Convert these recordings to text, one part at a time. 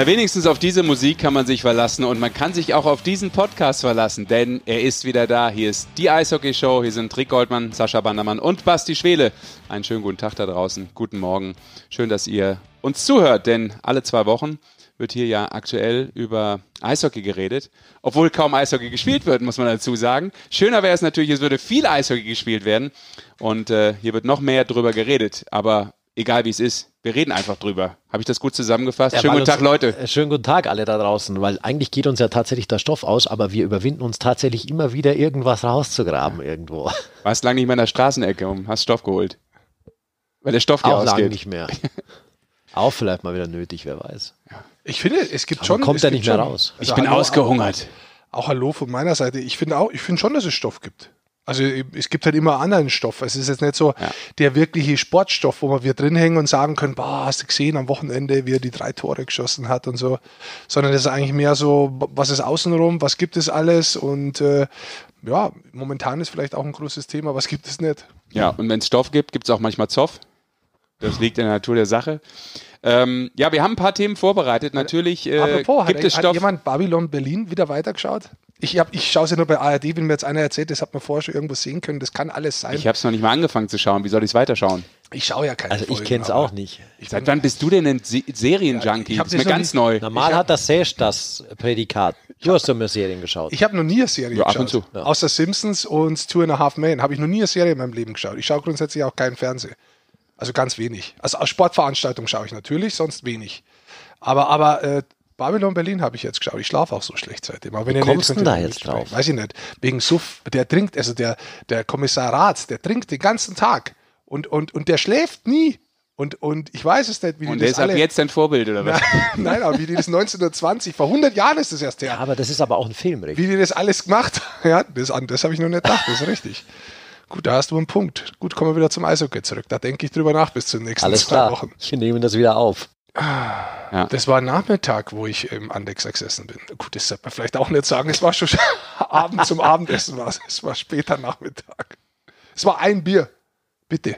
Na, wenigstens auf diese Musik kann man sich verlassen und man kann sich auch auf diesen Podcast verlassen, denn er ist wieder da. Hier ist die Eishockey Show. Hier sind Rick Goldmann, Sascha Bandermann und Basti Schwele. Einen schönen guten Tag da draußen. Guten Morgen. Schön, dass ihr uns zuhört, denn alle zwei Wochen wird hier ja aktuell über Eishockey geredet, obwohl kaum Eishockey gespielt wird, muss man dazu sagen. Schöner wäre es natürlich, es würde viel Eishockey gespielt werden und äh, hier wird noch mehr drüber geredet, aber egal wie es ist, wir reden einfach drüber. Habe ich das gut zusammengefasst? Ja, schönen guten uns, Tag, Leute. Äh, schönen guten Tag alle da draußen, weil eigentlich geht uns ja tatsächlich der Stoff aus, aber wir überwinden uns tatsächlich immer wieder irgendwas rauszugraben irgendwo. Warst lange nicht mehr in der Straßenecke und hast Stoff geholt. Weil der Stoff dir Auch lange nicht mehr. Auch vielleicht mal wieder nötig, wer weiß. Ich finde, es gibt Aber schon. kommt es er gibt nicht mehr schon- raus. Ich Also bin hallo, ausgehungert. Auch, auch Hallo von meiner Seite. Ich finde auch, ich finde schon, dass es Stoff gibt. Also es gibt halt immer anderen Stoff. Es ist jetzt nicht so Ja. der wirkliche Sportstoff, wo wir wir drin hängen und sagen können, boah, hast du gesehen am Wochenende, wie er die drei Tore geschossen hat und so. Sondern es ist eigentlich mehr so, was ist außenrum, was gibt es alles und äh, ja, momentan ist vielleicht auch ein großes Thema, was gibt es nicht. Ja, und wenn es Stoff gibt, gibt es auch manchmal Zoff. Das liegt in der Natur der Sache. Ähm, ja, wir haben ein paar Themen vorbereitet. Natürlich äh, Apropos, gibt hat, es hat Stoff. jemand Babylon Berlin wieder weitergeschaut? Ich, hab, ich schaue es ja nur bei ARD, wenn mir jetzt einer erzählt, das hat man vorher schon irgendwo sehen können, das kann alles sein. Ich habe es noch nicht mal angefangen zu schauen. Wie soll ich es weiterschauen? Ich schaue ja keine Also ich kenne es auch nicht. Seit wann bist du denn ein Se Serienjunkie? ich hab das ist mir ganz neu. Normal hat das Sesh das Prädikat. Du hast doch mehr Serien geschaut. Ich habe noch nie eine Serie Ja, ab geschaut. und zu. Ja. Außer Simpsons und Two and a Half Men habe ich noch nie eine Serie in meinem Leben geschaut. Ich schaue grundsätzlich auch keinen Fernsehen. Also ganz wenig. Also aus Sportveranstaltungen schaue ich natürlich, sonst wenig. Aber, aber äh, Babylon Berlin habe ich jetzt geschaut. Ich schlafe auch so schlecht seitdem. Aber wenn ihr kommst nicht, denn da nicht jetzt sprechen. drauf? Weiß ich nicht. Wegen Suff, der trinkt, also der, der Kommissar Ratz, der trinkt den ganzen Tag. Und, und, und der schläft nie. Und, und ich weiß es nicht, wie die Und der das alle... jetzt dein Vorbild, oder was? Nein, aber wie die das 1920, vor 100 Jahren ist das erst her. ja, aber das ist aber auch ein Film, Rick. Wie die das alles gemacht Ja, das, das habe ich noch nicht gedacht, das ist richtig. Gut, da hast du einen Punkt. Gut, kommen wir wieder zum Eishockey zurück. Da denke ich drüber nach bis zu den nächsten Alles zwei klar. Wochen. Wir nehmen das wieder auf. Das war Nachmittag, wo ich im Andex gesessen bin. Gut, das sollte man vielleicht auch nicht sagen. Es war schon Abend zum Abendessen. War es. es war später Nachmittag. Es war ein Bier. Bitte.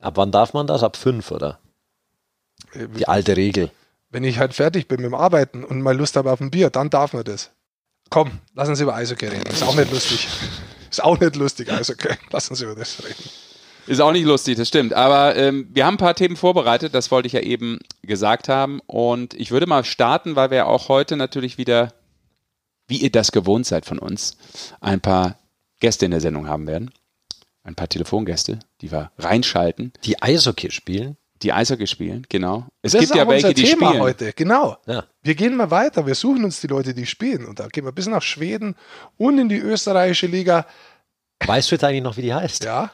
Ab wann darf man das? Ab fünf, oder? Äh, Die alte Regel. Wenn ich halt fertig bin mit dem Arbeiten und mal Lust habe auf ein Bier, dann darf man das. Komm, lass uns über Eishockey reden. Ist auch nicht lustig. Ist auch nicht lustig, Eishockey. Lass uns über das reden. Ist auch nicht lustig, das stimmt. Aber ähm, wir haben ein paar Themen vorbereitet, das wollte ich ja eben gesagt haben. Und ich würde mal starten, weil wir auch heute natürlich wieder, wie ihr das gewohnt seid von uns, ein paar Gäste in der Sendung haben werden. Ein paar Telefongäste, die wir reinschalten, Die Eishockey spielen. die Eishockey spielen, genau. Es das gibt ist ja auch welche, unser die Thema spielen. heute, genau. Ja. Wir gehen mal weiter, wir suchen uns die Leute, die spielen. Und da gehen wir bis nach Schweden und in die österreichische Liga. Weißt du jetzt eigentlich noch, wie die heißt? Ja,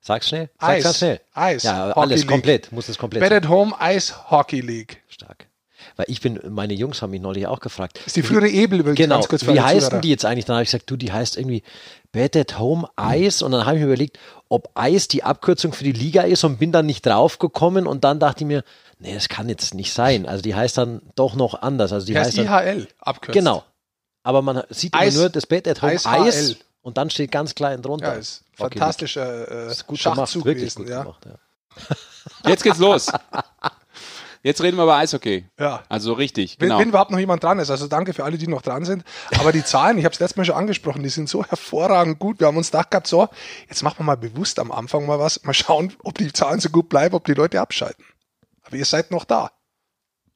Sag's schnell. Sag's Eis. ganz schnell. Eis. Ja, Hockey alles League. komplett. Muss es komplett Bet at Home Ice Hockey League. Stark. Weil ich bin, meine Jungs haben mich neulich auch gefragt. Ist die frühere Ebel übrigens Genau, ganz kurz wie heißen Zuhörer. die jetzt eigentlich? Dann habe ich gesagt, du, die heißt irgendwie Bed at Home Eis. Und dann habe ich mir überlegt, ob Eis die Abkürzung für die Liga ist und bin dann nicht drauf gekommen. Und dann dachte ich mir, nee, das kann jetzt nicht sein. Also die heißt dann doch noch anders. Also die heißt heißt IHL, abkürzt. Genau. Aber man sieht immer Eis- nur das Bed at Home Eis Eis. Und dann steht ganz klein drunter. Ja, ist Okay, fantastischer äh, Ist gut gemacht, Schachzug wirklich gewesen. gut Ja. gemacht. Ja. Jetzt geht's los. Jetzt reden wir über Eishockey. Ja. Also richtig, Wenn, genau. wenn überhaupt noch jemand dran ist. Also danke für alle, die noch dran sind. Aber die Zahlen, ich habe es letztes Mal schon angesprochen, die sind so hervorragend gut. Wir haben uns gedacht gehabt, so, jetzt machen wir mal bewusst am Anfang mal was. Mal schauen, ob die Zahlen so gut bleiben, ob die Leute abschalten. Aber ihr seid noch da.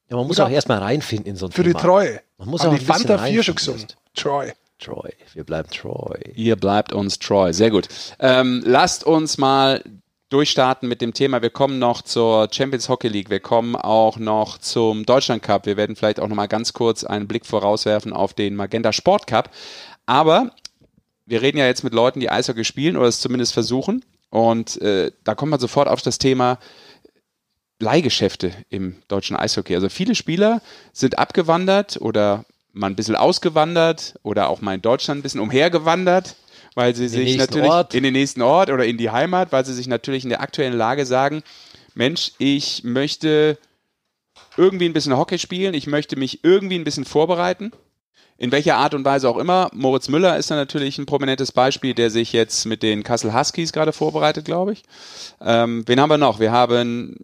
ja, man muss Oder- auch erstmal reinfinden in so ein Für Thema. die Treue. Man muss Haben auch die ein bisschen Fanta 4 schon gesungen. erst. Troy. Troy. Wir bleiben Troy. Ihr bleibt uns treu. Sehr gut. Ähm, lasst uns mal durchstarten mit dem Thema. Wir kommen noch zur Champions Hockey League. Wir kommen auch noch zum Deutschland Cup. Wir werden vielleicht auch noch mal ganz kurz einen Blick vorauswerfen auf den Magenta Sport Cup. Aber wir reden ja jetzt mit Leuten, die Eishockey spielen oder es zumindest versuchen. Und äh, da kommt man sofort auf das Thema Leihgeschäfte im deutschen Eishockey. Also viele Spieler sind abgewandert oder mal ein bisschen ausgewandert oder auch mal in Deutschland ein bisschen umhergewandert, weil sie sich nächsten natürlich Ort. in den nächsten Ort oder in die Heimat, weil sie sich natürlich in der aktuellen Lage sagen, Mensch, ich möchte irgendwie ein bisschen Hockey spielen, ich möchte mich irgendwie ein bisschen vorbereiten. In welcher Art und Weise auch immer. Moritz Müller ist da natürlich ein prominentes Beispiel, der sich jetzt mit den Kassel Huskies gerade vorbereitet, glaube ich. Ähm, wen haben wir noch? Wir haben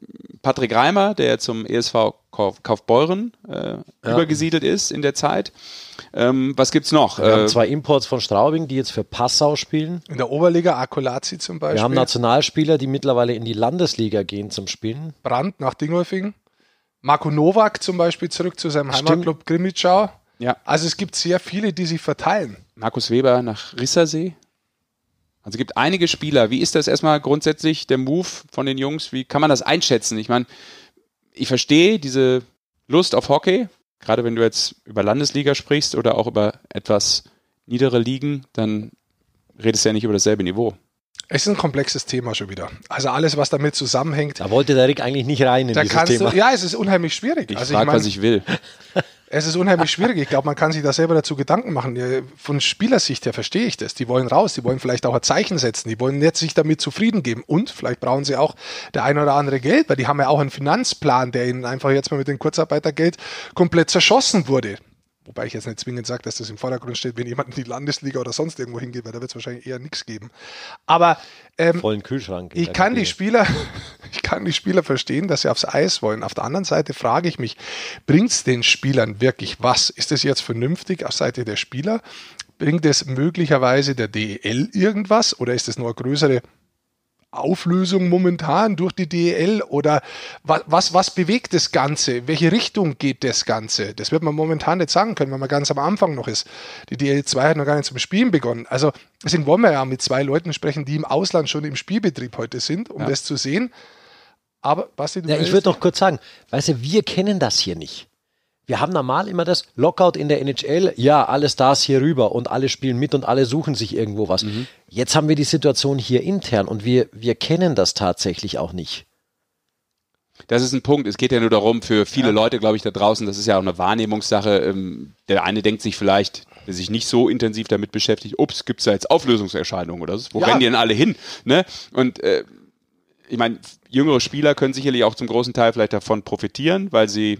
Patrick Reimer, der zum ESV Kauf, Kaufbeuren äh, ja. übergesiedelt ist in der Zeit. Ähm, was gibt's noch? Wir äh, haben zwei Imports von Straubing, die jetzt für Passau spielen. In der Oberliga Akulazi zum Beispiel. Wir haben Nationalspieler, die mittlerweile in die Landesliga gehen zum Spielen. Brand nach Dingolfing. Marco Nowak zum Beispiel zurück zu seinem Stimmt. Heimatclub Grimmitschau. Ja. Also es gibt sehr viele, die sich verteilen. Markus Weber nach Rissersee. Also es gibt einige Spieler. Wie ist das erstmal grundsätzlich der Move von den Jungs? Wie kann man das einschätzen? Ich meine, ich verstehe diese Lust auf Hockey, gerade wenn du jetzt über Landesliga sprichst oder auch über etwas niedere Ligen, dann redest du ja nicht über dasselbe Niveau. Es ist ein komplexes Thema schon wieder. Also alles, was damit zusammenhängt. Da wollte der Rick eigentlich nicht rein in da dieses Thema. Du, ja, es ist unheimlich schwierig. Ich also frage, ich mein, was ich will. Es ist unheimlich schwierig. Ich glaube, man kann sich da selber dazu Gedanken machen. Von Spielersicht her verstehe ich das. Die wollen raus, die wollen vielleicht auch ein Zeichen setzen, die wollen jetzt sich damit zufrieden geben. Und vielleicht brauchen sie auch der ein oder andere Geld, weil die haben ja auch einen Finanzplan, der ihnen einfach jetzt mal mit dem Kurzarbeitergeld komplett zerschossen wurde. Wobei ich jetzt nicht zwingend sage, dass das im Vordergrund steht, wenn jemand in die Landesliga oder sonst irgendwo hingeht, weil da wird es wahrscheinlich eher nichts geben. Aber ähm, vollen Kühlschrank. Ich kann die Spieler, ich kann die Spieler verstehen, dass sie aufs Eis wollen. Auf der anderen Seite frage ich mich, bringt es den Spielern wirklich was? Ist das jetzt vernünftig auf Seite der Spieler? Bringt es möglicherweise der DEL irgendwas oder ist es nur eine größere Auflösung momentan durch die DEL oder was, was, was bewegt das Ganze? Welche Richtung geht das Ganze? Das wird man momentan nicht sagen können, weil man ganz am Anfang noch ist. Die DEL 2 hat noch gar nicht zum Spielen begonnen. Also deswegen wollen wir ja mit zwei Leuten sprechen, die im Ausland schon im Spielbetrieb heute sind, um ja. das zu sehen. Aber Basti, du ja, ich würde doch kurz sagen, weißt du, wir kennen das hier nicht. Wir haben normal immer das Lockout in der NHL, ja, alle Stars hier rüber und alle spielen mit und alle suchen sich irgendwo was. Mhm. Jetzt haben wir die Situation hier intern und wir, wir kennen das tatsächlich auch nicht. Das ist ein Punkt. Es geht ja nur darum, für viele ja. Leute, glaube ich, da draußen, das ist ja auch eine Wahrnehmungssache. Ähm, der eine denkt sich vielleicht, der sich nicht so intensiv damit beschäftigt, ups, gibt es da jetzt Auflösungserscheinungen oder so? Wo ja. rennen die denn alle hin? Ne? Und äh, ich meine, jüngere Spieler können sicherlich auch zum großen Teil vielleicht davon profitieren, weil sie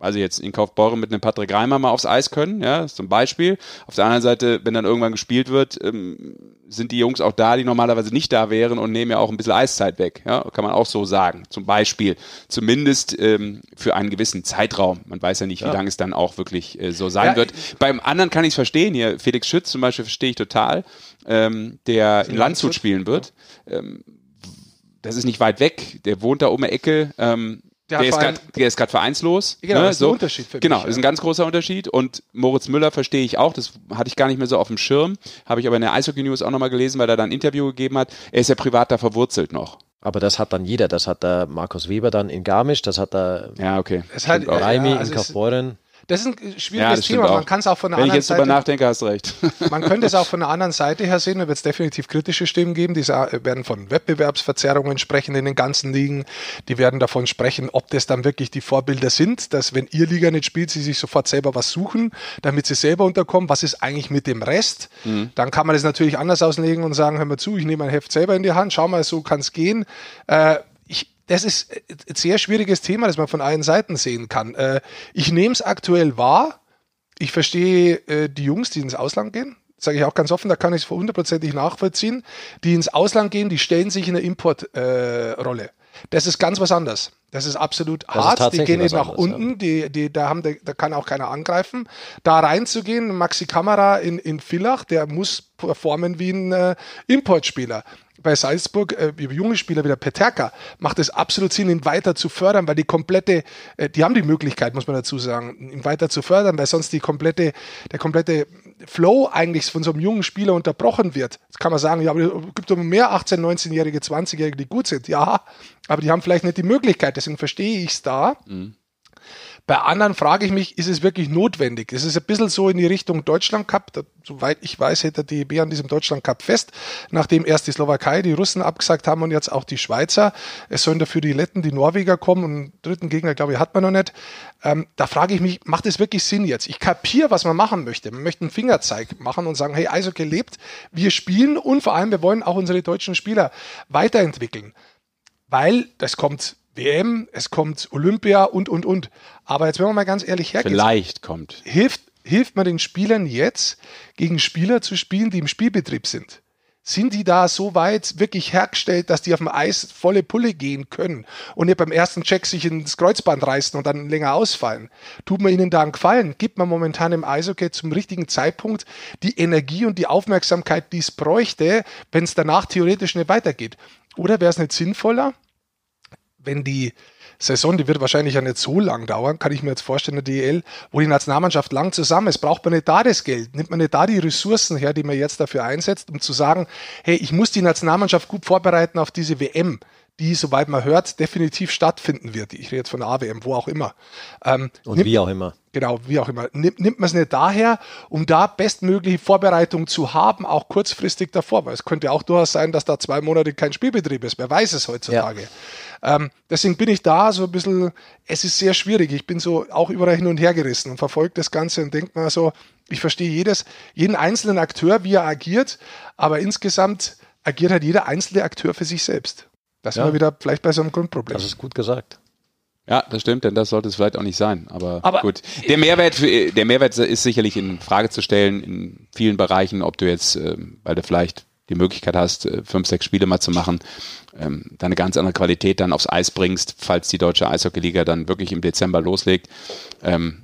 also jetzt in Kaufbeuren mit einem Patrick Reimer mal aufs Eis können, ja, zum Beispiel. Auf der anderen Seite, wenn dann irgendwann gespielt wird, ähm, sind die Jungs auch da, die normalerweise nicht da wären und nehmen ja auch ein bisschen Eiszeit weg, ja, kann man auch so sagen, zum Beispiel. Zumindest ähm, für einen gewissen Zeitraum. Man weiß ja nicht, ja. wie lange es dann auch wirklich äh, so sein ja, wird. Beim anderen kann ich es verstehen hier, Felix Schütz zum Beispiel verstehe ich total, ähm, der in Landshut spielen wird. Ähm, das ist nicht weit weg, der wohnt da um die Ecke, ähm, der, der ist gerade vereinslos. Genau, ne? das ist so. ein Unterschied für Genau, mich, ist ein ganz großer Unterschied. Und Moritz Müller verstehe ich auch, das hatte ich gar nicht mehr so auf dem Schirm. Habe ich aber in der Eishockey News auch nochmal gelesen, weil er da ein Interview gegeben hat. Er ist ja privat da verwurzelt noch. Aber das hat dann jeder. Das hat der Markus Weber dann in Garmisch, das hat der ja, okay. Raimi ja, also in Kaufbeuren. Das ist ein schwieriges ja, Thema. Man kann es auch von der Wenn anderen Seite. Wenn ich jetzt drüber nachdenke, hast du recht. man könnte es auch von der anderen Seite her sehen. Da wird es definitiv kritische Stimmen geben. Die werden von Wettbewerbsverzerrungen sprechen in den ganzen Ligen. Die werden davon sprechen, ob das dann wirklich die Vorbilder sind, dass wenn ihr Liga nicht spielt, sie sich sofort selber was suchen, damit sie selber unterkommen. Was ist eigentlich mit dem Rest? Mhm. Dann kann man das natürlich anders auslegen und sagen, hör mal zu, ich nehme mein Heft selber in die Hand, schau mal, so kann es gehen. Äh, das ist ein sehr schwieriges Thema, das man von allen Seiten sehen kann. Äh, ich nehme es aktuell wahr. Ich verstehe äh, die Jungs, die ins Ausland gehen. Sage ich auch ganz offen, da kann ich es hundertprozentig nachvollziehen. Die ins Ausland gehen, die stellen sich in eine Importrolle. Äh, das ist ganz was anderes. Das ist absolut das hart. Ist die gehen eben nach anderes, unten, ja. die, die, da, haben, da kann auch keiner angreifen. Da reinzugehen, Maxi Kamera in, in Villach, der muss performen wie ein äh, Importspieler bei Salzburg, äh, junge Spieler wie der Peterka, macht es absolut Sinn, ihn weiter zu fördern, weil die komplette, äh, die haben die Möglichkeit, muss man dazu sagen, ihn weiter zu fördern, weil sonst die komplette, der komplette Flow eigentlich von so einem jungen Spieler unterbrochen wird. Jetzt kann man sagen, ja, aber es gibt immer mehr 18-, 19-Jährige, 20-Jährige, die gut sind. Ja, aber die haben vielleicht nicht die Möglichkeit, deswegen verstehe ich es da. Mhm. Bei anderen frage ich mich, ist es wirklich notwendig? Es ist ein bisschen so in die Richtung Deutschland Cup. Da, soweit ich weiß, hält der DEB an diesem Deutschland Cup fest, nachdem erst die Slowakei, die Russen abgesagt haben und jetzt auch die Schweizer. Es sollen dafür die Letten, die Norweger kommen und einen dritten Gegner, glaube ich, hat man noch nicht. Ähm, da frage ich mich, macht es wirklich Sinn jetzt? Ich kapiere, was man machen möchte. Man möchte einen Fingerzeig machen und sagen, hey, Eishockey lebt, wir spielen und vor allem, wir wollen auch unsere deutschen Spieler weiterentwickeln. Weil das kommt WM, es kommt Olympia und, und, und. Aber jetzt, wenn man mal ganz ehrlich hergeht. Vielleicht kommt. Hilft, hilft man den Spielern jetzt, gegen Spieler zu spielen, die im Spielbetrieb sind? sind die da so weit wirklich hergestellt, dass die auf dem Eis volle Pulle gehen können und nicht beim ersten Check sich ins Kreuzband reißen und dann länger ausfallen? Tut man ihnen da einen Gefallen? Gibt man momentan im Eishockey zum richtigen Zeitpunkt die Energie und die Aufmerksamkeit, die es bräuchte, wenn es danach theoretisch nicht weitergeht? Oder wäre es nicht sinnvoller, wenn die Saison, die wird wahrscheinlich ja nicht so lang dauern, kann ich mir jetzt vorstellen, der DEL, wo die Nationalmannschaft lang zusammen ist, braucht man nicht da das Geld, nimmt man nicht da die Ressourcen her, die man jetzt dafür einsetzt, um zu sagen, hey, ich muss die Nationalmannschaft gut vorbereiten auf diese WM die, soweit man hört, definitiv stattfinden wird. Ich rede jetzt von der AWM, wo auch immer. Ähm, Und nimmt, wie auch immer. Genau, wie auch immer. Nimmt, nimmt man es nicht daher, um da bestmögliche Vorbereitung zu haben, auch kurzfristig davor, weil es könnte auch durchaus sein, dass da zwei Monate kein Spielbetrieb ist. Wer weiß es heutzutage. Ja. Ähm, deswegen bin ich da so ein bisschen, es ist sehr schwierig. Ich bin so auch überall hin und her gerissen und verfolge das Ganze und denke mir so, ich verstehe jedes, jeden einzelnen Akteur, wie er agiert, aber insgesamt agiert halt jeder einzelne Akteur für sich selbst. Das ja. sind wir wieder vielleicht bei so einem Grundproblem. Das ist gut gesagt. Ja, das stimmt, denn das sollte es vielleicht auch nicht sein. Aber, Aber gut, der Mehrwert, für, der Mehrwert ist sicherlich in Frage zu stellen in vielen Bereichen, ob du jetzt, ähm, weil du vielleicht die Möglichkeit hast, äh, fünf, sechs Spiele mal zu machen, ähm, deine ganz andere Qualität dann aufs Eis bringst, falls die deutsche Eishockeyliga dann wirklich im Dezember loslegt. Ähm,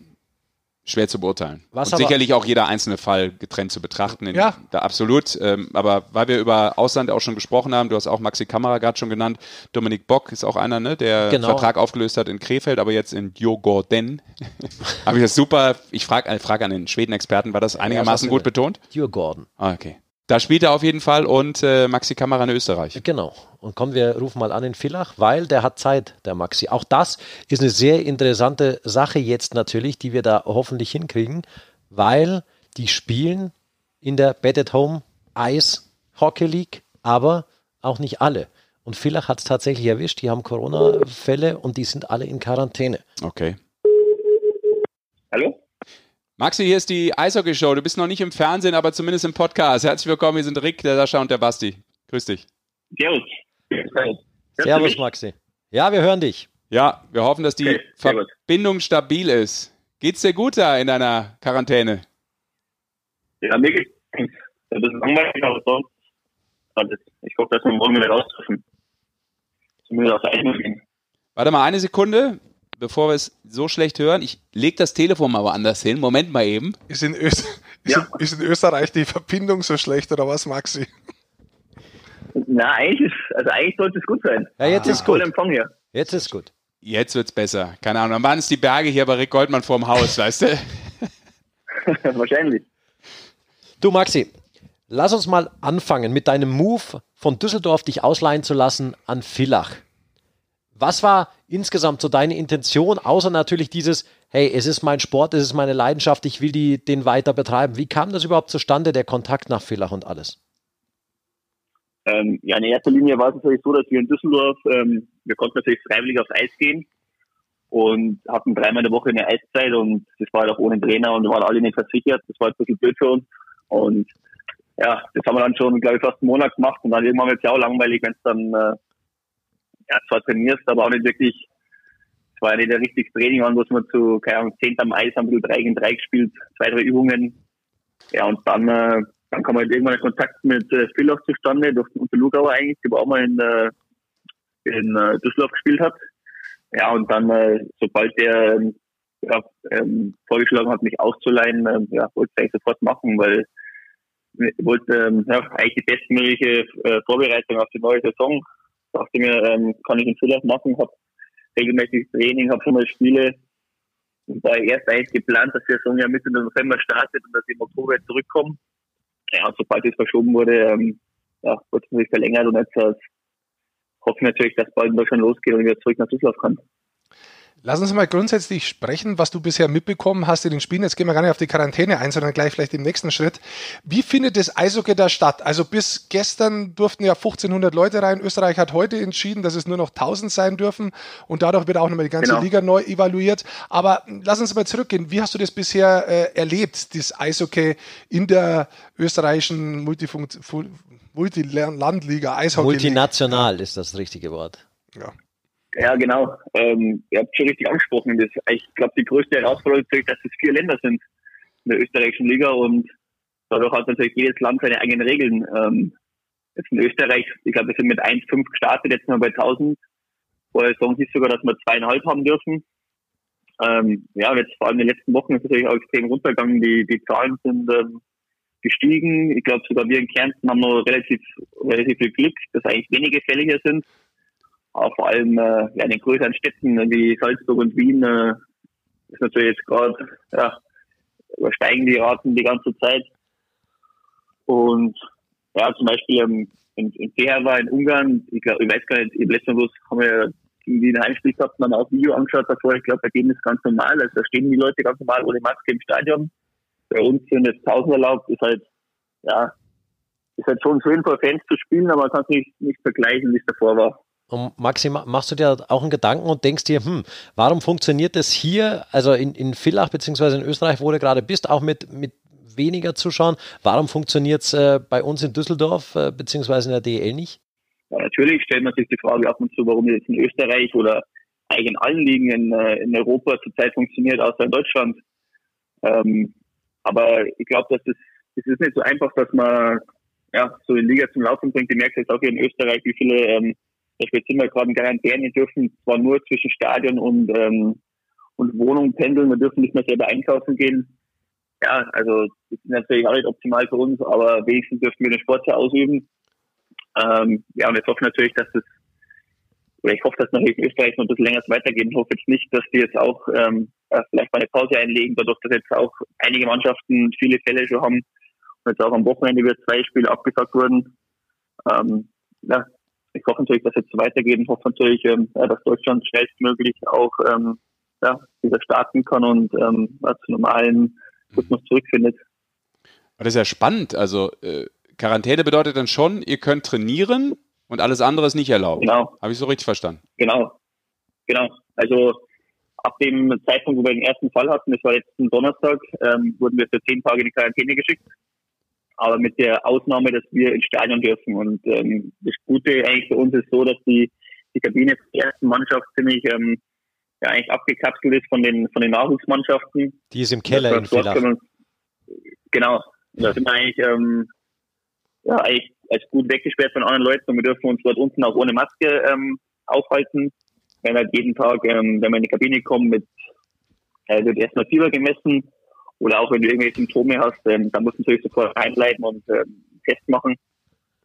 schwer zu beurteilen. Was und sicherlich auch jeder einzelne Fall getrennt zu betrachten. ja. Da absolut. Ähm, aber weil wir über Ausland auch schon gesprochen haben, du hast auch Maxi Kamera gerade schon genannt, Dominik Bock ist auch einer, ne, der genau. Vertrag aufgelöst hat in Krefeld, aber jetzt in Djurgården. Habe ich das super. Ich frage eine Frage an den Schweden-Experten, war das einigermaßen ja, gut betont? Djurgården. Ah, okay. Da spielt er auf jeden Fall und äh, Maxi Kamera in Österreich. Genau. Und kommen wir rufen mal an in Villach, weil der hat Zeit, der Maxi. Auch das ist eine sehr interessante Sache jetzt natürlich, die wir da hoffentlich hinkriegen, weil die spielen in der Bed at Home Ice Hockey League, aber auch nicht alle. Und Villach hat es tatsächlich erwischt. Die haben Corona-Fälle und die sind alle in Quarantäne. Okay. Hallo? Maxi, hier ist die Eishockey-Show. Du bist noch nicht im Fernsehen, aber zumindest im Podcast. Herzlich willkommen, wir sind Rick, der Sascha und der Basti. Grüß dich. Servus. Servus, Maxi. Ja, wir hören dich. Ja, wir hoffen, dass die okay, Verbindung stabil ist. Geht's dir gut da in deiner Quarantäne? Ja, mir geht's ein bisschen langweilig, aber sonst alles. Ich hoffe, dass wir morgen wieder raus dürfen. Zumindest auf der gehen. Warte mal eine Sekunde bevor wir es so schlecht hören, ich lege das Telefon mal woanders hin. Moment mal eben. Ist in, Öst ist, ja. in, ist in Österreich die Verbindung so schlecht oder was, Maxi? Na, eigentlich, ist, also eigentlich sollte es gut sein. Ja, jetzt ah. ist gut. Empfang hier. Jetzt ist gut. Jetzt wird es besser. Keine Ahnung. Dann waren es die Berge hier bei Rick Goldmann vorm Haus, weißt du? Wahrscheinlich. Du, Maxi, lass uns mal anfangen mit deinem Move von Düsseldorf dich ausleihen zu lassen an Villach. Was war insgesamt so deine Intention, außer natürlich dieses, hey, es ist mein Sport, es ist meine Leidenschaft, ich will die, den weiter betreiben. Wie kam das überhaupt zustande, der Kontakt nach Villach und alles? Ähm, ja, in erster Linie war es natürlich so, dass wir in Düsseldorf, ähm, wir konnten natürlich freiwillig aufs Eis gehen und hatten dreimal in der Woche eine Eiszeit und das war halt auch ohne Trainer und wir waren alle nicht versichert. Das war ein bisschen blöd für uns und ja, das haben wir dann schon, glaube ich, fast einen Monat gemacht und dann irgendwann wird es ja auch langweilig, wenn es dann äh, ja, zwar trainierst, aber auch nicht wirklich, es war ja nicht ein richtiges Training, an, wo man zu, keine Ahnung, 10 am Eis haben wir 3 gegen 3 gespielt, zwei, drei Übungen. Ja, und dann, äh, dann kam halt irgendwann ein Kontakt mit äh, Spielhoff zustande, durch den Unterlugauer eigentlich, der auch mal in, äh, in äh, Düsseldorf gespielt hat. Ja, und dann, äh, sobald der ähm, ja, ähm, vorgeschlagen hat, mich auszuleihen, äh, ja, wollte ich eigentlich sofort machen, weil ich wollte ähm, ja, eigentlich die bestmögliche äh, Vorbereitung auf die neue Saison dachte mir, ähm, kann ich in Zulauf machen, habe regelmäßig Training, habe schon mal Spiele. War erst eigentlich geplant, dass die Saison ja Mitte November startet und dass ich im Oktober zurückkomme. Ja, sobald es verschoben wurde, ähm, ja, wurde es verlängert und jetzt äh, hoffe ich natürlich, dass bald in Deutschland losgeht und wieder zurück nach Düsseldorf kann. Lass uns mal grundsätzlich sprechen, was du bisher mitbekommen hast in den Spielen. Jetzt gehen wir gar nicht auf die Quarantäne ein, sondern gleich vielleicht im nächsten Schritt. Wie findet das Eishockey da statt? Also bis gestern durften ja 1500 Leute rein. Österreich hat heute entschieden, dass es nur noch 1000 sein dürfen und dadurch wird auch nochmal die ganze genau. Liga neu evaluiert. Aber lass uns mal zurückgehen. Wie hast du das bisher äh, erlebt, das Eishockey in der österreichischen Multilandliga Eishockey? Multinational ist das richtige Wort. Ja. Ja, genau. Ähm, ihr habt schon richtig angesprochen. Das, ich glaube, die größte Herausforderung ist, dass es vier Länder sind in der österreichischen Liga und dadurch hat natürlich jedes Land seine eigenen Regeln. Ähm, jetzt in Österreich, ich glaube, wir sind mit 1,5 gestartet, jetzt sind wir bei 1000. Vorher sagen sie sogar, dass wir zweieinhalb haben dürfen. Ähm, ja, jetzt vor allem in den letzten Wochen ist es natürlich auch extrem runtergegangen. Die, die Zahlen sind ähm, gestiegen. Ich glaube, sogar wir in Kärnten haben noch relativ, relativ viel Glück, dass eigentlich wenige Fälle hier sind. Aber vor allem äh, ja, in den größeren Städten wie Salzburg und Wien äh, ist natürlich jetzt gerade, ja, übersteigen die Raten die ganze Zeit. Und ja, zum Beispiel ähm, in, in Tehava in Ungarn, ich glaube, ich weiß gar nicht, im letzten Mal haben wir irgendwie ein Heimspiel gehabt, dann auch Video angeschaut davor. Ich glaube, da geht es ganz normal. Also da stehen die Leute ganz normal ohne Maske im Stadion. Bei uns sind jetzt 1000 erlaubt, ist halt, ja, ist halt schon schön für Fans zu spielen, aber man kann es nicht, nicht vergleichen, wie es davor war. Und Maxi, machst du dir auch einen Gedanken und denkst dir, hm, warum funktioniert das hier, also in, in Villach beziehungsweise in Österreich, wo du gerade bist, auch mit, mit weniger Zuschauern, warum funktioniert es äh, bei uns in Düsseldorf äh, beziehungsweise in der DL nicht? Ja, natürlich stellt man sich die Frage ab und zu, warum jetzt in Österreich oder eigentlich in allen Ligen in, äh, in Europa zurzeit funktioniert, außer in Deutschland. Ähm, aber ich glaube, dass es, es ist nicht so einfach, dass man ja, so eine Liga zum Laufen bringt. Ich merke jetzt auch hier in Österreich, wie viele ähm, Jetzt sind wir gerade in Quarantäne, dürfen zwar nur zwischen Stadion und, ähm, und Wohnung pendeln, wir dürfen nicht mehr selber einkaufen gehen. Ja, also das ist natürlich auch nicht optimal für uns, aber wenigstens dürfen wir den Sport ja ausüben. Ähm, ja, und jetzt hoffe ich natürlich, dass das, oder ich hoffe, dass natürlich in Österreich noch ein bisschen länger weitergeht. Ich hoffe jetzt nicht, dass die jetzt auch ähm, vielleicht mal eine Pause einlegen, dadurch, dass jetzt auch einige Mannschaften viele Fälle schon haben und jetzt auch am Wochenende wieder zwei Spiele abgesagt wurden. Ähm, ja, ich hoffe natürlich, dass es jetzt weitergeht und hoffe natürlich, ähm, dass Deutschland schnellstmöglich auch ähm, ja, wieder starten kann und ähm, zu normalen Rhythmus zurückfindet. Das ist ja spannend. Also äh, Quarantäne bedeutet dann schon, ihr könnt trainieren und alles andere ist nicht erlaubt. Genau. Habe ich so richtig verstanden? Genau. Genau. Also ab dem Zeitpunkt, wo wir den ersten Fall hatten, das war letzten Donnerstag, ähm, wurden wir für zehn Tage in die Quarantäne geschickt aber mit der Ausnahme, dass wir ins Stadion dürfen. Und ähm, das Gute eigentlich für uns ist so, dass die, die Kabine der ersten Mannschaft ziemlich ähm, ja, eigentlich abgekapselt ist von den, von den Nachwuchsmannschaften. Die ist im Keller in Villach. Genau. Da sind wir eigentlich, ähm, ja, eigentlich als gut weggesperrt von anderen Leuten und wir dürfen uns dort unten auch ohne Maske ähm, aufhalten. Wenn halt jeden Tag, ähm, wenn wir in die Kabine kommen, mit, äh, wird erstmal Fieber gemessen oder auch wenn du irgendwelche Symptome hast, ähm, dann musst du natürlich sofort reinbleiben und ähm, Test machen.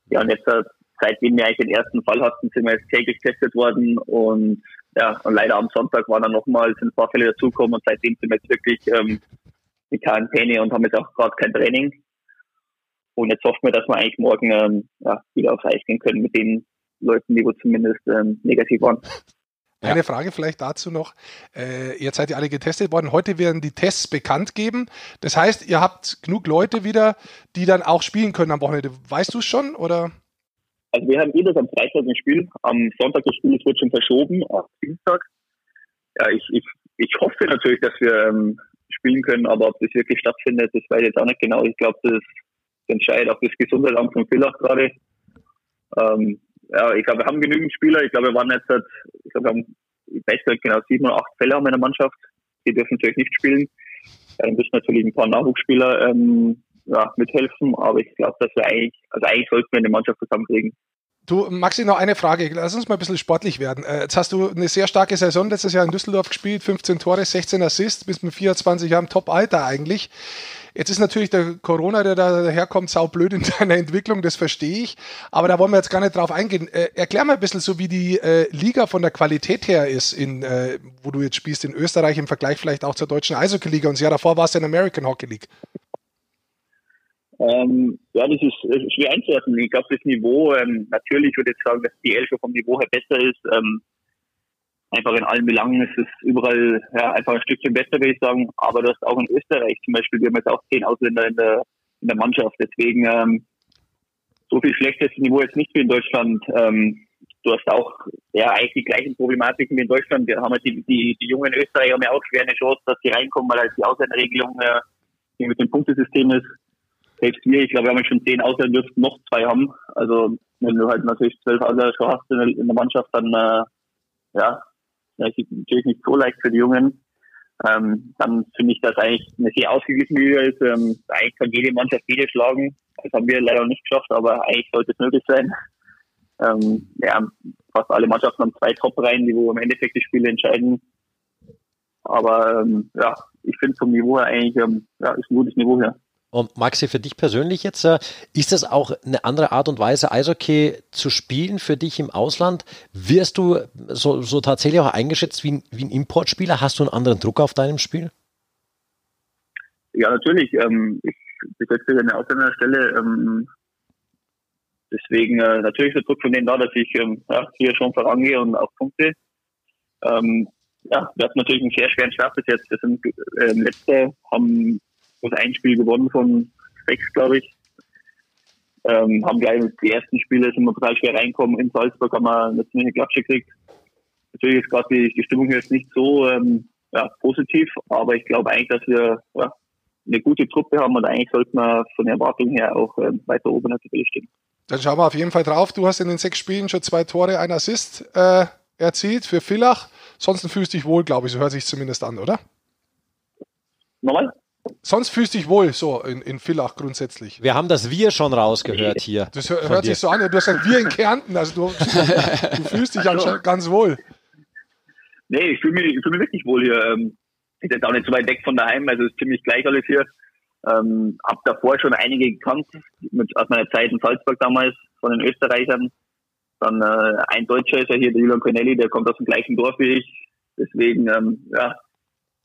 Ja, und jetzt, äh, seitdem wir eigentlich den ersten Fall hatten, sind wir jetzt täglich getestet worden und ja, und leider am Sonntag waren dann nochmal ein paar Fälle dazugekommen und seitdem sind wir jetzt wirklich ähm, in Quarantäne und haben jetzt auch gerade kein Training. Und jetzt hoffen wir, dass wir eigentlich morgen ähm, ja, wieder aufs Eis gehen können mit den Leuten, die wo zumindest ähm, negativ waren. Eine ja. Frage vielleicht dazu noch. Äh, jetzt seid ihr alle getestet worden. Heute werden die Tests bekannt geben. Das heißt, ihr habt genug Leute wieder, die dann auch spielen können am Wochenende. Weißt du es schon oder? Also wir haben jedes am Freitag ein Spiel. Am Sonntag das Spiel wird schon verschoben auf Dienstag. Ja, ich, ich, ich hoffe natürlich, dass wir ähm, spielen können, aber ob das wirklich stattfindet, das weiß ich jetzt auch nicht genau. Ich glaube, das entscheidet auch das Gesundheitsamt von Villach gerade. Ähm, ja, ich glaube, wir haben genügend Spieler. Ich glaube, wir waren jetzt, halt, ich glaube, wir haben, ich weiß nicht genau, sieben oder acht Fälle in der Mannschaft. Die dürfen natürlich nicht spielen. Dann müssen natürlich ein paar Nachwuchsspieler ähm, ja, mithelfen, aber ich glaube, dass wir eigentlich, also eigentlich sollten wir eine Mannschaft zusammenkriegen. Du, Maxi, noch eine Frage. Lass uns mal ein bisschen sportlich werden. Äh, jetzt hast du eine sehr starke Saison letztes Jahr in Düsseldorf gespielt, 15 Tore, 16 Assists, bis mit 24 Jahren Top-Alter eigentlich. Jetzt ist natürlich der Corona, der da daherkommt, saublöd in deiner Entwicklung, das verstehe ich. Aber da wollen wir jetzt gar nicht drauf eingehen. Äh, erklär mal ein bisschen so, wie die äh, Liga von der Qualität her ist, in, wo du jetzt spielst in Österreich im Vergleich vielleicht auch zur deutschen Eishockey-Liga. Und ja, davor warst du in American Hockey League. Ähm, ja, das ist, ist schwer einzuordnen. Ich glaube, das Niveau, ähm, natürlich würde ich sagen, dass die schon vom Niveau her besser ist. Ähm, einfach in allen Belangen ist es überall ja, einfach ein Stückchen besser, würde ich sagen. Aber das auch in Österreich zum Beispiel, wir haben jetzt auch zehn Ausländer in der, in der Mannschaft. Deswegen ähm, so viel schlechtes Niveau jetzt nicht wie in Deutschland. Ähm, du hast auch ja eigentlich die gleichen Problematiken wie in Deutschland. Wir haben halt die, die, die jungen Österreicher haben ja auch schwer eine Chance, dass sie reinkommen, weil halt die Ausländerregelung äh, mit dem Punktesystem ist. Selbst wir, ich glaube, wir haben schon zehn Ausländer, dürften noch zwei haben. Also wenn du halt natürlich zwölf Ausländer schon hast in der, Mannschaft, dann äh, ja, das ist natürlich nicht so leicht für die Jungen. Ähm, dann finde ich, dass eigentlich eine sehr ausgeglichene Liga ist. Ähm, eigentlich kann jede Mannschaft jede schlagen. Das haben wir leider nicht geschafft, aber eigentlich sollte es möglich sein. Ähm, ja, fast alle Mannschaften haben zwei Top-Reihen, die wo im Endeffekt die Spiele entscheiden. Aber ähm, ja, ich finde vom Niveau her eigentlich ähm, ja, ist ein gutes Niveau hier. Und Maxi, für dich persönlich jetzt, äh, ist das auch eine andere Art und Weise, Eishockey zu spielen für dich im Ausland? Wirst du so, so tatsächlich auch eingeschätzt wie ein, wie ein Importspieler? Hast du einen anderen Druck auf deinem Spiel? Ja, natürlich. Ähm, ich besetze eine Ausländerstelle. Ähm, deswegen äh, natürlich der Druck von denen da, dass ich ähm, ja, hier schon vorangehe und auch Punkte. Ähm, ja, wir hatten natürlich einen sehr schweren Start bis jetzt. Wir sind äh, letzte, haben das ein Spiel gewonnen von sechs, glaube ich. Ähm, haben gleich die ersten Spiele sind wir total schwer reinkommen. In Salzburg haben wir eine ziemliche Klatsche gekriegt. Natürlich ist gerade die, die Stimmung jetzt nicht so ähm, ja, positiv, aber ich glaube eigentlich, dass wir ja, eine gute Truppe haben und eigentlich sollten wir von der Erwartung her auch ähm, weiter oben in der Tabelle stehen. Dann schauen wir auf jeden Fall drauf. Du hast in den sechs Spielen schon zwei Tore, ein Assist äh, erzielt für Villach. Sonst fühlst du dich wohl, glaube ich. So hört sich zumindest an, oder? Nochmal? Sonst fühlst du dich wohl so in, in Villach grundsätzlich. Wir haben das Wir schon rausgehört hier. Das hört, hört sich so an. Du hast gesagt, wir in Kärnten. Also du, du fühlst dich anscheinend ganz wohl. Nee, ich fühle mich, fühl mich wirklich wohl hier. Ähm, ist jetzt auch nicht so weit weg von daheim, also ist ziemlich gleich alles hier. Ähm, hab davor schon einige gekannt, mit, aus meiner Zeit in Salzburg damals, von den Österreichern. Dann äh, ein Deutscher ist ja hier, der Julian Cornelli, der kommt aus dem gleichen Dorf wie ich. Deswegen, ähm, ja,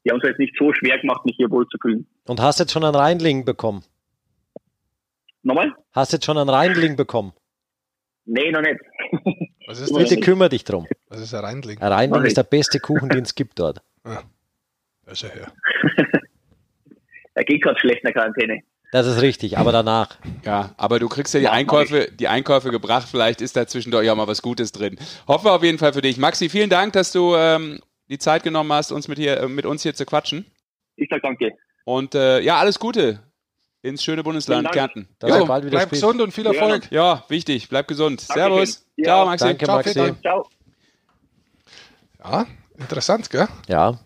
die haben es jetzt nicht so schwer gemacht, mich hier wohl zu fühlen. Und hast jetzt schon einen Reinling bekommen? Nochmal? Hast jetzt schon einen Reinling bekommen? Nee, noch nicht. Was ist Bitte das? kümmere dich drum. Was ist ein Reindling? Ein Reinling ist der beste Kuchen, den es gibt dort. Ah, da ist er her. Er geht gerade schlecht in der Quarantäne. Das ist richtig, aber danach. Ja, aber du kriegst ja die Ja, Einkäufe, die Einkäufe gebracht. Vielleicht ist da zwischendurch auch mal was Gutes drin. Hoffen wir auf jeden Fall für dich. Maxi, vielen Dank, dass du ähm, die Zeit genommen hast, uns mit, hier, äh, mit uns hier zu quatschen. Ich sag danke. Und äh, ja, alles Gute ins schöne Bundesland. Kärnten. Dass Jo, er bald wieder Bleib spielt. gesund und viel Erfolg. ja, wichtig. Bleib gesund. Dankeschön. Servus. Ja. Ciao, Maxi. Danke, Ciao, Maxi. Ciao. Ja, interessant, gell? Ja,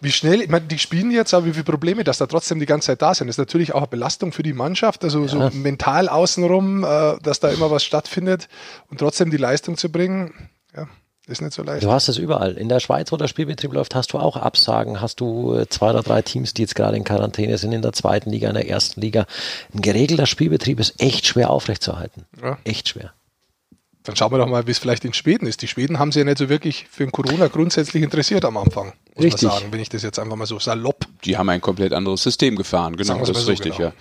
Wie schnell, ich meine, die spielen jetzt, aber wie viele Probleme, dass da trotzdem die ganze Zeit da sind. Das ist natürlich auch eine Belastung für die Mannschaft, also so mental außenrum, äh, dass da immer was stattfindet und trotzdem die Leistung zu bringen, ja, ist nicht so leicht. du hast es überall. In der Schweiz, wo der Spielbetrieb läuft, hast du auch Absagen. Hast du äh, zwei oder drei Teams, die jetzt gerade in Quarantäne sind, in der zweiten Liga, in der ersten Liga. Ein geregelter Spielbetrieb ist echt schwer aufrechtzuerhalten. Ja. Echt schwer. Dann schauen wir doch mal, wie es vielleicht in Schweden ist. Die Schweden haben sich ja nicht so wirklich für den Corona grundsätzlich interessiert am Anfang, muss Richtig. man sagen, wenn ich das jetzt einfach mal so salopp. Die haben ein komplett anderes System gefahren. Genau, das ist mal so, richtig, genau. ja.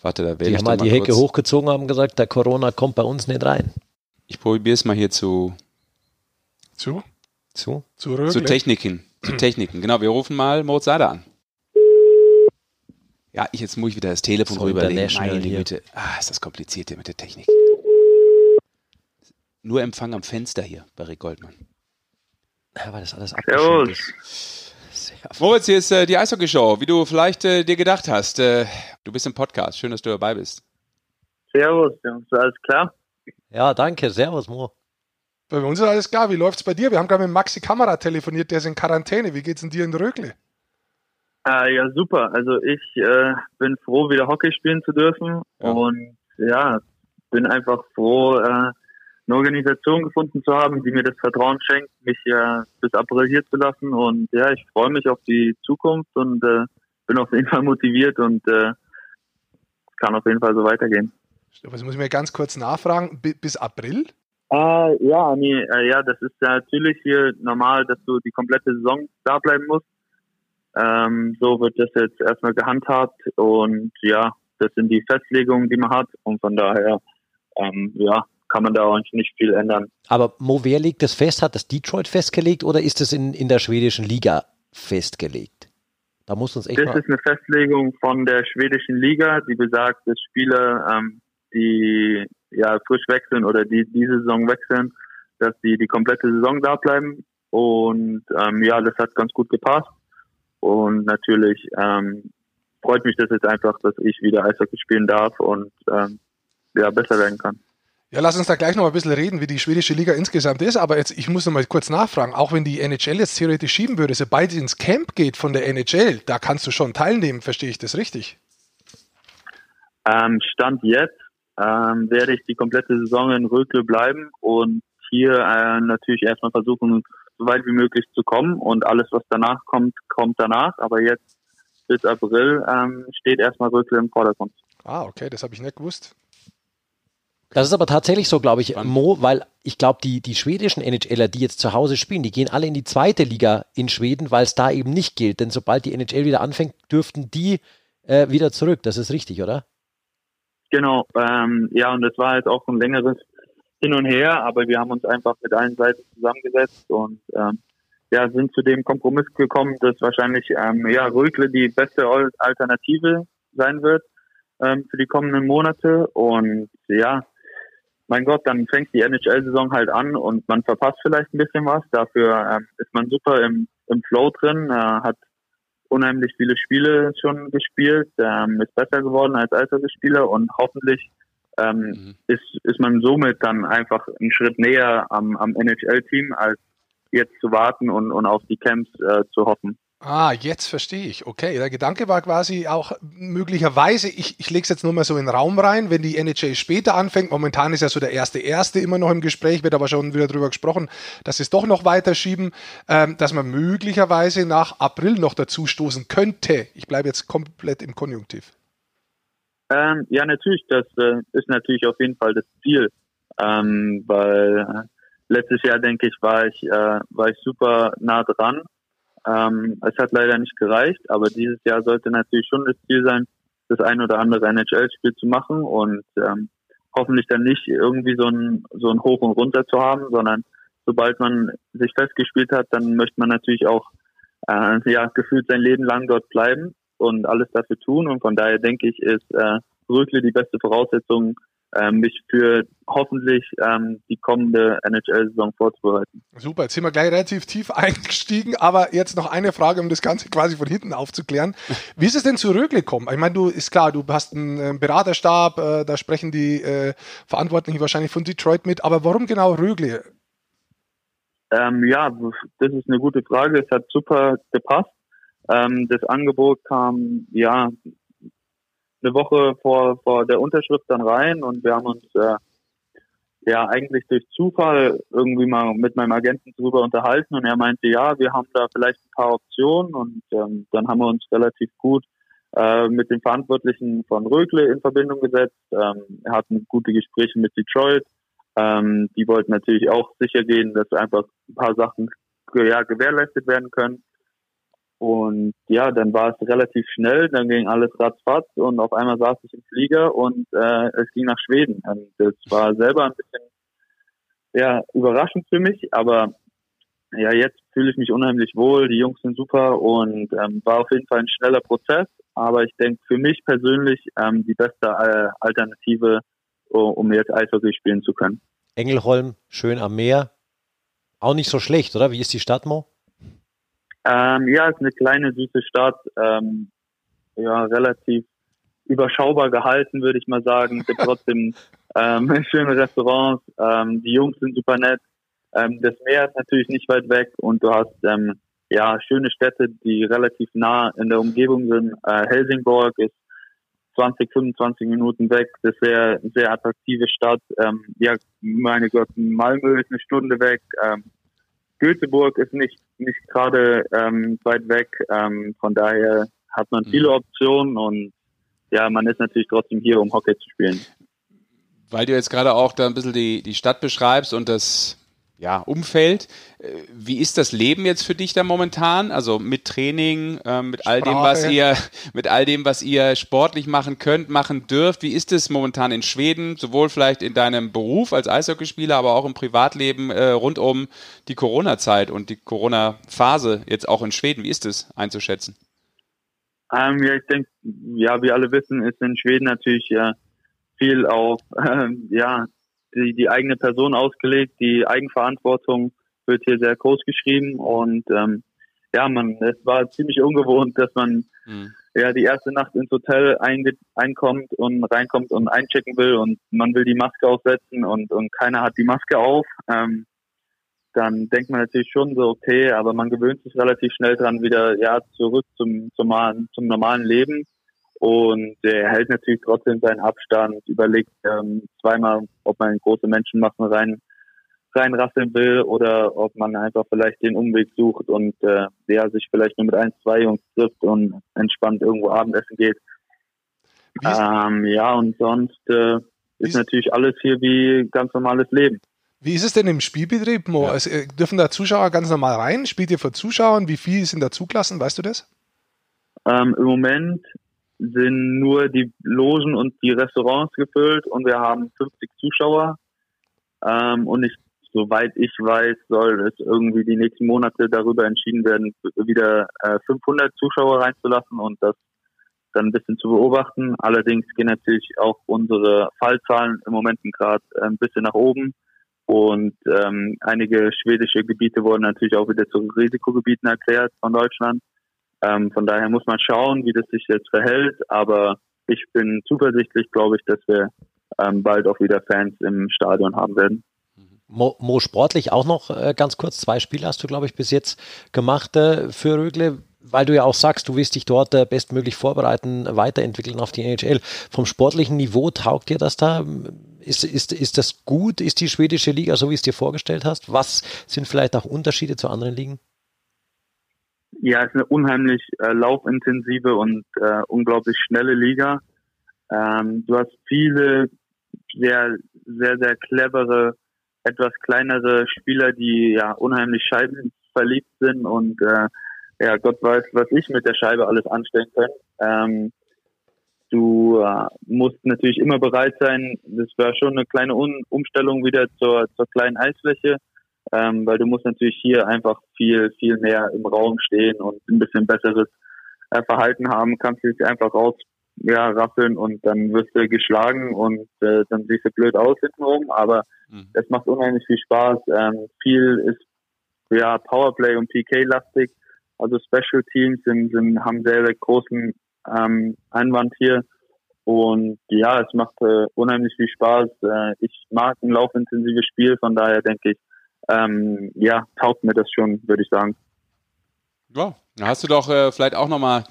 Warte, da wähle Die ich haben halt mal die Hecke kurz. hochgezogen, haben gesagt, der Corona kommt bei uns nicht rein. Ich probiere es mal hier zu, Zu, Zu? zu zu. Techniken. zu Techniken. Genau, wir rufen mal Moritz Seider an. Ja, ich, jetzt muss ich wieder das Telefon So rüberlegen. Meine. Güte. Ah, ist das kompliziert hier mit der Technik. Nur Empfang am Fenster hier bei Rick Goldmann. Ja, weil das alles Servus. abgeschirmt ist. Moritz, hier ist äh, die Eishockey-Show, wie du vielleicht äh, dir gedacht hast. Äh, du bist im Podcast. Schön, dass du dabei bist. Servus, Jungs, alles klar? Ja, danke. Servus, Mo. Bei uns ist alles klar. Wie läuft's bei dir? Wir haben gerade mit Maxi Kamera telefoniert, der ist in Quarantäne. Wie geht's denn dir in Rögle? Äh, ja, super. Also ich äh, bin froh, wieder Hockey spielen zu dürfen Ja. und ja, bin einfach froh, äh, eine Organisation gefunden zu haben, die mir das Vertrauen schenkt, mich äh, bis April hier zu lassen und ja, ich freue mich auf die Zukunft und äh, bin auf jeden Fall motiviert und äh, kann auf jeden Fall so weitergehen. Das muss ich mir ganz kurz nachfragen. Bi- Bis April? Äh, ja, nee, äh, ja, das ist ja natürlich hier normal, dass du die komplette Saison da bleiben musst. Ähm, so wird das jetzt erstmal gehandhabt und ja, das sind die Festlegungen, die man hat und von daher, ähm, ja, kann man da auch nicht viel ändern. Aber Mo, wer legt das fest? Hat das Detroit festgelegt oder ist es in, in der schwedischen Liga festgelegt? Da muss uns echt Das ist eine Festlegung von der schwedischen Liga, die besagt, dass Spieler, ähm, die ja frisch wechseln oder die diese Saison wechseln, dass die die komplette Saison da bleiben. Und ähm, ja, das hat ganz gut gepasst. Und natürlich ähm, freut mich das jetzt einfach, dass ich wieder Eishockey spielen darf und ähm, ja besser werden kann. Ja, lass uns da gleich noch ein bisschen reden, wie die schwedische Liga insgesamt ist. Aber jetzt, ich muss noch mal kurz nachfragen, auch wenn die NHL jetzt theoretisch schieben würde, sobald es ins Camp geht von der NHL, da kannst du schon teilnehmen, verstehe ich das richtig? Ähm, Stand jetzt ähm, werde ich die komplette Saison in Rögle bleiben und hier äh, natürlich erstmal versuchen, so weit wie möglich zu kommen und alles, was danach kommt, kommt danach. Aber jetzt bis April ähm, steht erstmal Rögle im Vordergrund. Ah, okay, das habe ich nicht gewusst. Das ist aber tatsächlich so, glaube ich, Mo, weil ich glaube, die, die schwedischen NHLer, die jetzt zu Hause spielen, die gehen alle in die zweite Liga in Schweden, weil es da eben nicht gilt. Denn sobald die NHL wieder anfängt, dürften die äh, wieder zurück. Das ist richtig, oder? Genau, ähm, ja, und das war jetzt auch ein längeres Hin und Her, aber wir haben uns einfach mit allen Seiten zusammengesetzt und ähm, ja, sind zu dem Kompromiss gekommen, dass wahrscheinlich ähm, ja, Rögle die beste Alternative sein wird ähm, für die kommenden Monate. Und ja, mein Gott, dann fängt die NHL-Saison halt an und man verpasst vielleicht ein bisschen was. Dafür ähm, ist man super im, im Flow drin, äh, hat unheimlich viele Spiele schon gespielt, ähm, ist besser geworden als Eishockeyspieler und hoffentlich ähm, mhm. ist, ist man somit dann einfach einen Schritt näher am, am NHL-Team, als jetzt zu warten und, und auf die Camps äh, zu hoffen. Ah, jetzt verstehe ich. Okay, der Gedanke war quasi auch möglicherweise, ich, ich lege es jetzt nur mal so in den Raum rein, wenn die NHL später anfängt, momentan ist ja so der erste Erste immer noch im Gespräch, wird aber schon wieder drüber gesprochen, dass es doch noch weiter schieben, ähm, dass man möglicherweise nach April noch dazu stoßen könnte. Ich bleibe jetzt komplett im Konjunktiv. Ähm, ja, natürlich, das äh, ist natürlich auf jeden Fall das Ziel, ähm, weil äh, letztes Jahr, denke ich, war ich, äh, war ich super nah dran ähm, es hat leider nicht gereicht, aber dieses Jahr sollte natürlich schon das Ziel sein, das ein oder andere NHL-Spiel zu machen und ähm, hoffentlich dann nicht irgendwie so ein, so ein Hoch und Runter zu haben, sondern sobald man sich festgespielt hat, dann möchte man natürlich auch äh, ja, gefühlt sein Leben lang dort bleiben und alles dafür tun. Und von daher denke ich, ist äh, Rögle die beste Voraussetzung, mich für hoffentlich ähm, die kommende NHL-Saison vorzubereiten. Super, jetzt sind wir gleich relativ tief eingestiegen, aber jetzt noch eine Frage, um das Ganze quasi von hinten aufzuklären. Wie ist es denn zu Rögle gekommen? Ich meine, du ist klar, du hast einen äh, Beraterstab, äh, da sprechen die äh, Verantwortlichen wahrscheinlich von Detroit mit, aber warum genau Rögle? Ähm, ja, das ist eine gute Frage. Es hat super gepasst. Ähm, das Angebot kam ja eine Woche vor, vor der Unterschrift dann rein und wir haben uns äh, ja eigentlich durch Zufall irgendwie mal mit meinem Agenten drüber unterhalten und er meinte, ja, wir haben da vielleicht ein paar Optionen und ähm, dann haben wir uns relativ gut äh, mit den Verantwortlichen von Rögle in Verbindung gesetzt. Ähm, er hatten gute Gespräche mit Detroit. Ähm, die wollten natürlich auch sicher gehen, dass einfach ein paar Sachen ja, gewährleistet werden können. Und ja, dann war es relativ schnell, dann ging alles ratzfatz und auf einmal saß ich im Flieger und äh, es ging nach Schweden. Und das war selber ein bisschen ja, überraschend für mich, aber ja, jetzt fühle ich mich unheimlich wohl, die Jungs sind super und ähm, war auf jeden Fall ein schneller Prozess, aber ich denke für mich persönlich ähm, die beste äh, Alternative, um jetzt Eishockey spielen zu können. Engelholm, schön am Meer, auch nicht so schlecht, oder? Wie ist die Stadt, Mo? Ähm, ja, ist eine kleine, süße Stadt. Ähm, ja, relativ überschaubar gehalten, würde ich mal sagen. Es gibt trotzdem ähm, schöne Restaurants. Ähm, die Jungs sind super nett. Ähm, das Meer ist natürlich nicht weit weg und du hast ähm, ja schöne Städte, die relativ nah in der Umgebung sind. Äh, Helsingborg ist 20, 25 Minuten weg. Das wäre eine sehr attraktive Stadt. Ähm, ja, meine Gott, Malmö ist eine Stunde weg. Ähm, Göteborg ist nicht, nicht gerade ähm, weit weg. Ähm, von daher hat man viele mhm. Optionen und ja, man ist natürlich trotzdem hier, um Hockey zu spielen. Weil du jetzt gerade auch da ein bisschen die, die Stadt beschreibst und das ja, Umfeld. Äh, wie ist das Leben jetzt für dich da momentan? Also mit Training, äh, mit all dem, was ihr, mit all dem, was ihr sportlich machen könnt, machen dürft. Wie ist es momentan in Schweden? Sowohl vielleicht in deinem Beruf als Eishockeyspieler, aber auch im Privatleben äh, rund um die Corona-Zeit und die Corona-Phase jetzt auch in Schweden. Wie ist es einzuschätzen? Ähm, ja, ich denke, ja, wie alle wissen, ist in Schweden natürlich ja viel auf äh, ja die, die eigene Person ausgelegt, die Eigenverantwortung wird hier sehr groß geschrieben und ähm, ja, man, es war ziemlich ungewohnt, dass man mhm. ja die erste Nacht ins Hotel einkommt und reinkommt und einchecken will und man will die Maske aufsetzen und, und keiner hat die Maske auf. Ähm, dann denkt man natürlich schon so, okay, aber man gewöhnt sich relativ schnell dran wieder, ja, zurück zum, zum, zum normalen Leben. Und er hält natürlich trotzdem seinen Abstand, überlegt ähm, zweimal, ob man in große Menschenmassen rein reinrasseln will oder ob man einfach vielleicht den Umweg sucht und äh, der sich vielleicht nur mit ein, zwei Jungs trifft und entspannt irgendwo Abendessen geht. Ähm, ja, und sonst äh, ist natürlich alles hier wie ganz normales Leben. Wie ist es denn im Spielbetrieb, Mo? Ja. Also, dürfen da Zuschauer ganz normal rein? Spielt ihr vor Zuschauern? Wie viel sind da zugelassen? Weißt du das? Ähm, Im Moment sind nur die Logen und die Restaurants gefüllt und wir haben 50 Zuschauer. Ähm, und ich, soweit ich weiß, soll es irgendwie die nächsten Monate darüber entschieden werden, wieder äh, 500 Zuschauer reinzulassen und das dann ein bisschen zu beobachten. Allerdings gehen natürlich auch unsere Fallzahlen im Moment gerade ein bisschen nach oben. Und ähm, einige schwedische Gebiete wurden natürlich auch wieder zu Risikogebieten erklärt von Deutschland. Ähm, von daher muss man schauen, wie das sich jetzt verhält. Aber ich bin zuversichtlich, glaube ich, dass wir ähm, bald auch wieder Fans im Stadion haben werden. Mo, Mo sportlich auch noch äh, ganz kurz. Zwei Spiele hast du, glaube ich, bis jetzt gemacht äh, für Rögle weil du ja auch sagst, du willst dich dort äh, bestmöglich vorbereiten, weiterentwickeln auf die NHL. Vom sportlichen Niveau taugt dir das da? Ist, ist, ist das gut? Ist die schwedische Liga so, wie es dir vorgestellt hast? Was sind vielleicht auch Unterschiede zu anderen Ligen? Ja, es ist eine unheimlich äh, laufintensive und äh, unglaublich schnelle Liga. Ähm, du hast viele sehr, sehr, sehr clevere, etwas kleinere Spieler, die ja unheimlich scheibenverliebt sind und äh, ja, Gott weiß, was ich mit der Scheibe alles anstellen kann. Ähm, du äh, musst natürlich immer bereit sein. Das war schon eine kleine Un Umstellung wieder zur, zur kleinen Eisfläche, ähm, weil du musst natürlich hier einfach viel, viel mehr im Raum stehen und ein bisschen besseres äh, Verhalten haben. Kannst du dich einfach raus ja, rasseln und dann wirst du geschlagen und äh, dann siehst du blöd aus hintenrum, aber mhm. es macht unheimlich viel Spaß. Ähm, viel ist ja Powerplay und PK-lastig also Special Teams sind, sind, haben sehr, sehr großen ähm, Einwand hier. Und ja, es macht äh, unheimlich viel Spaß. Äh, ich mag ein laufintensives Spiel, von daher denke ich, ähm, ja, taugt mir das schon, würde ich sagen. Ja, da hast du doch äh, vielleicht auch nochmal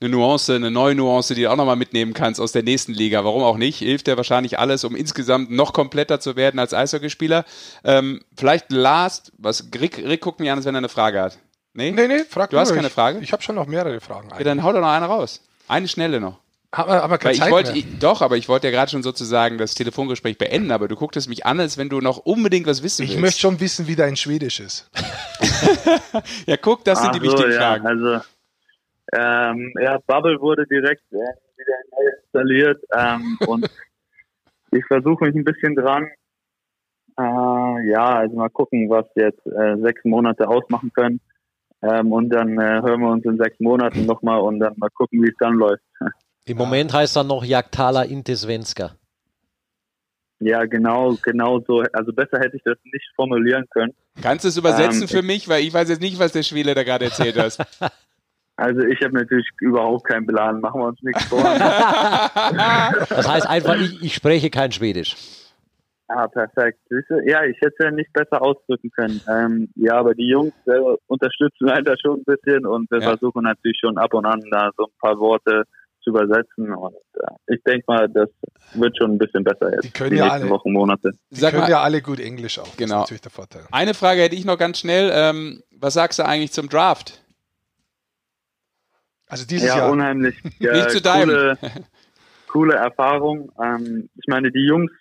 eine Nuance, eine neue Nuance, die du auch nochmal mitnehmen kannst aus der nächsten Liga. Warum auch nicht? Hilft dir wahrscheinlich alles, um insgesamt noch kompletter zu werden als Eishockeyspieler. Ähm, vielleicht last, was Rick, Rick guckt mich an, als wenn er eine Frage hat. Nee? Nee, nee, frag Du hast keine Frage? Ich, ich habe schon noch mehrere Fragen. Ja, dann hau doch noch eine raus. Eine schnelle noch. Aber, aber keine Zeit wollte, ich, Doch, aber ich wollte ja gerade schon sozusagen das Telefongespräch beenden, aber du gucktest mich an, als wenn du noch unbedingt was wissen ich willst. Ich möchte schon wissen, wie dein Schwedisch ist. ja, guck, das sind Ach die so, wichtigen ja, Fragen. Also, ähm, ja, Bubble wurde direkt äh, wieder neu installiert ähm, und ich versuche mich ein bisschen dran. Äh, ja, also mal gucken, was jetzt äh, sechs Monate ausmachen können. Ähm, und dann äh, hören wir uns in sechs Monaten nochmal und dann mal gucken, wie es dann läuft. Im Moment heißt dann noch Jagdala Intesvenska. Ja, genau, genau so. Also besser hätte ich das nicht formulieren können. Kannst du es übersetzen ähm, für mich? Weil ich weiß jetzt nicht, was der Schwede da gerade erzählt hat. Also ich habe natürlich überhaupt keinen Plan. Machen wir uns nichts vor. das heißt einfach, ich, ich spreche kein Schwedisch. Ah, perfekt. Ja, ich hätte es ja nicht besser ausdrücken können. Ähm, ja, aber die Jungs äh, unterstützen leider schon ein bisschen und wir ja. versuchen natürlich schon ab und an da so ein paar Worte zu übersetzen und äh, ich denke mal, das wird schon ein bisschen besser jetzt. Die können die ja alle, Wochen, Monate. Die Sag können mal, ja alle gut Englisch auch. Genau. Das ist natürlich der Vorteil. Eine Frage hätte ich noch ganz schnell. Ähm, was sagst du eigentlich zum Draft? Also dieses ja, Jahr. unheimlich. Ja, Nicht zu coole, coole Erfahrung. Ähm, ich meine, die Jungs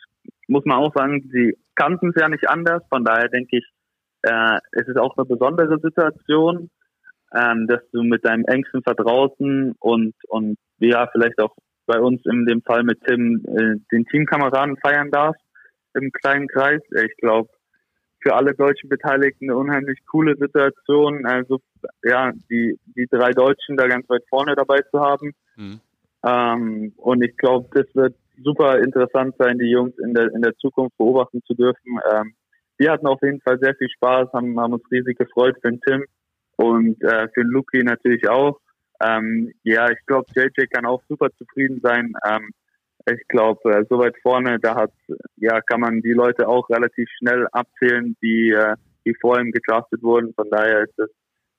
muss man auch sagen, sie kannten es ja nicht anders. Von daher denke ich, äh, es ist auch eine besondere Situation, ähm, dass du mit deinem engsten Vertrauten und, und ja, vielleicht auch bei uns in dem Fall mit Tim äh, den Teamkameraden feiern darfst im kleinen Kreis. Ich glaube, für alle deutschen Beteiligten eine unheimlich coole Situation. Also ja, die, die drei Deutschen da ganz weit vorne dabei zu haben. Mhm. Ähm, und ich glaube, das wird super interessant sein, die Jungs in der, in der Zukunft beobachten zu dürfen. Ähm, wir hatten auf jeden Fall sehr viel Spaß, haben, haben uns riesig gefreut für den Tim und äh, für den Luki natürlich auch. Ähm, ja, ich glaube, JJ kann auch super zufrieden sein. Ähm, ich glaube, äh, so weit vorne, da hat, ja, kann man die Leute auch relativ schnell abzählen, die, äh, die vor ihm gedraftet wurden. Von daher ist das,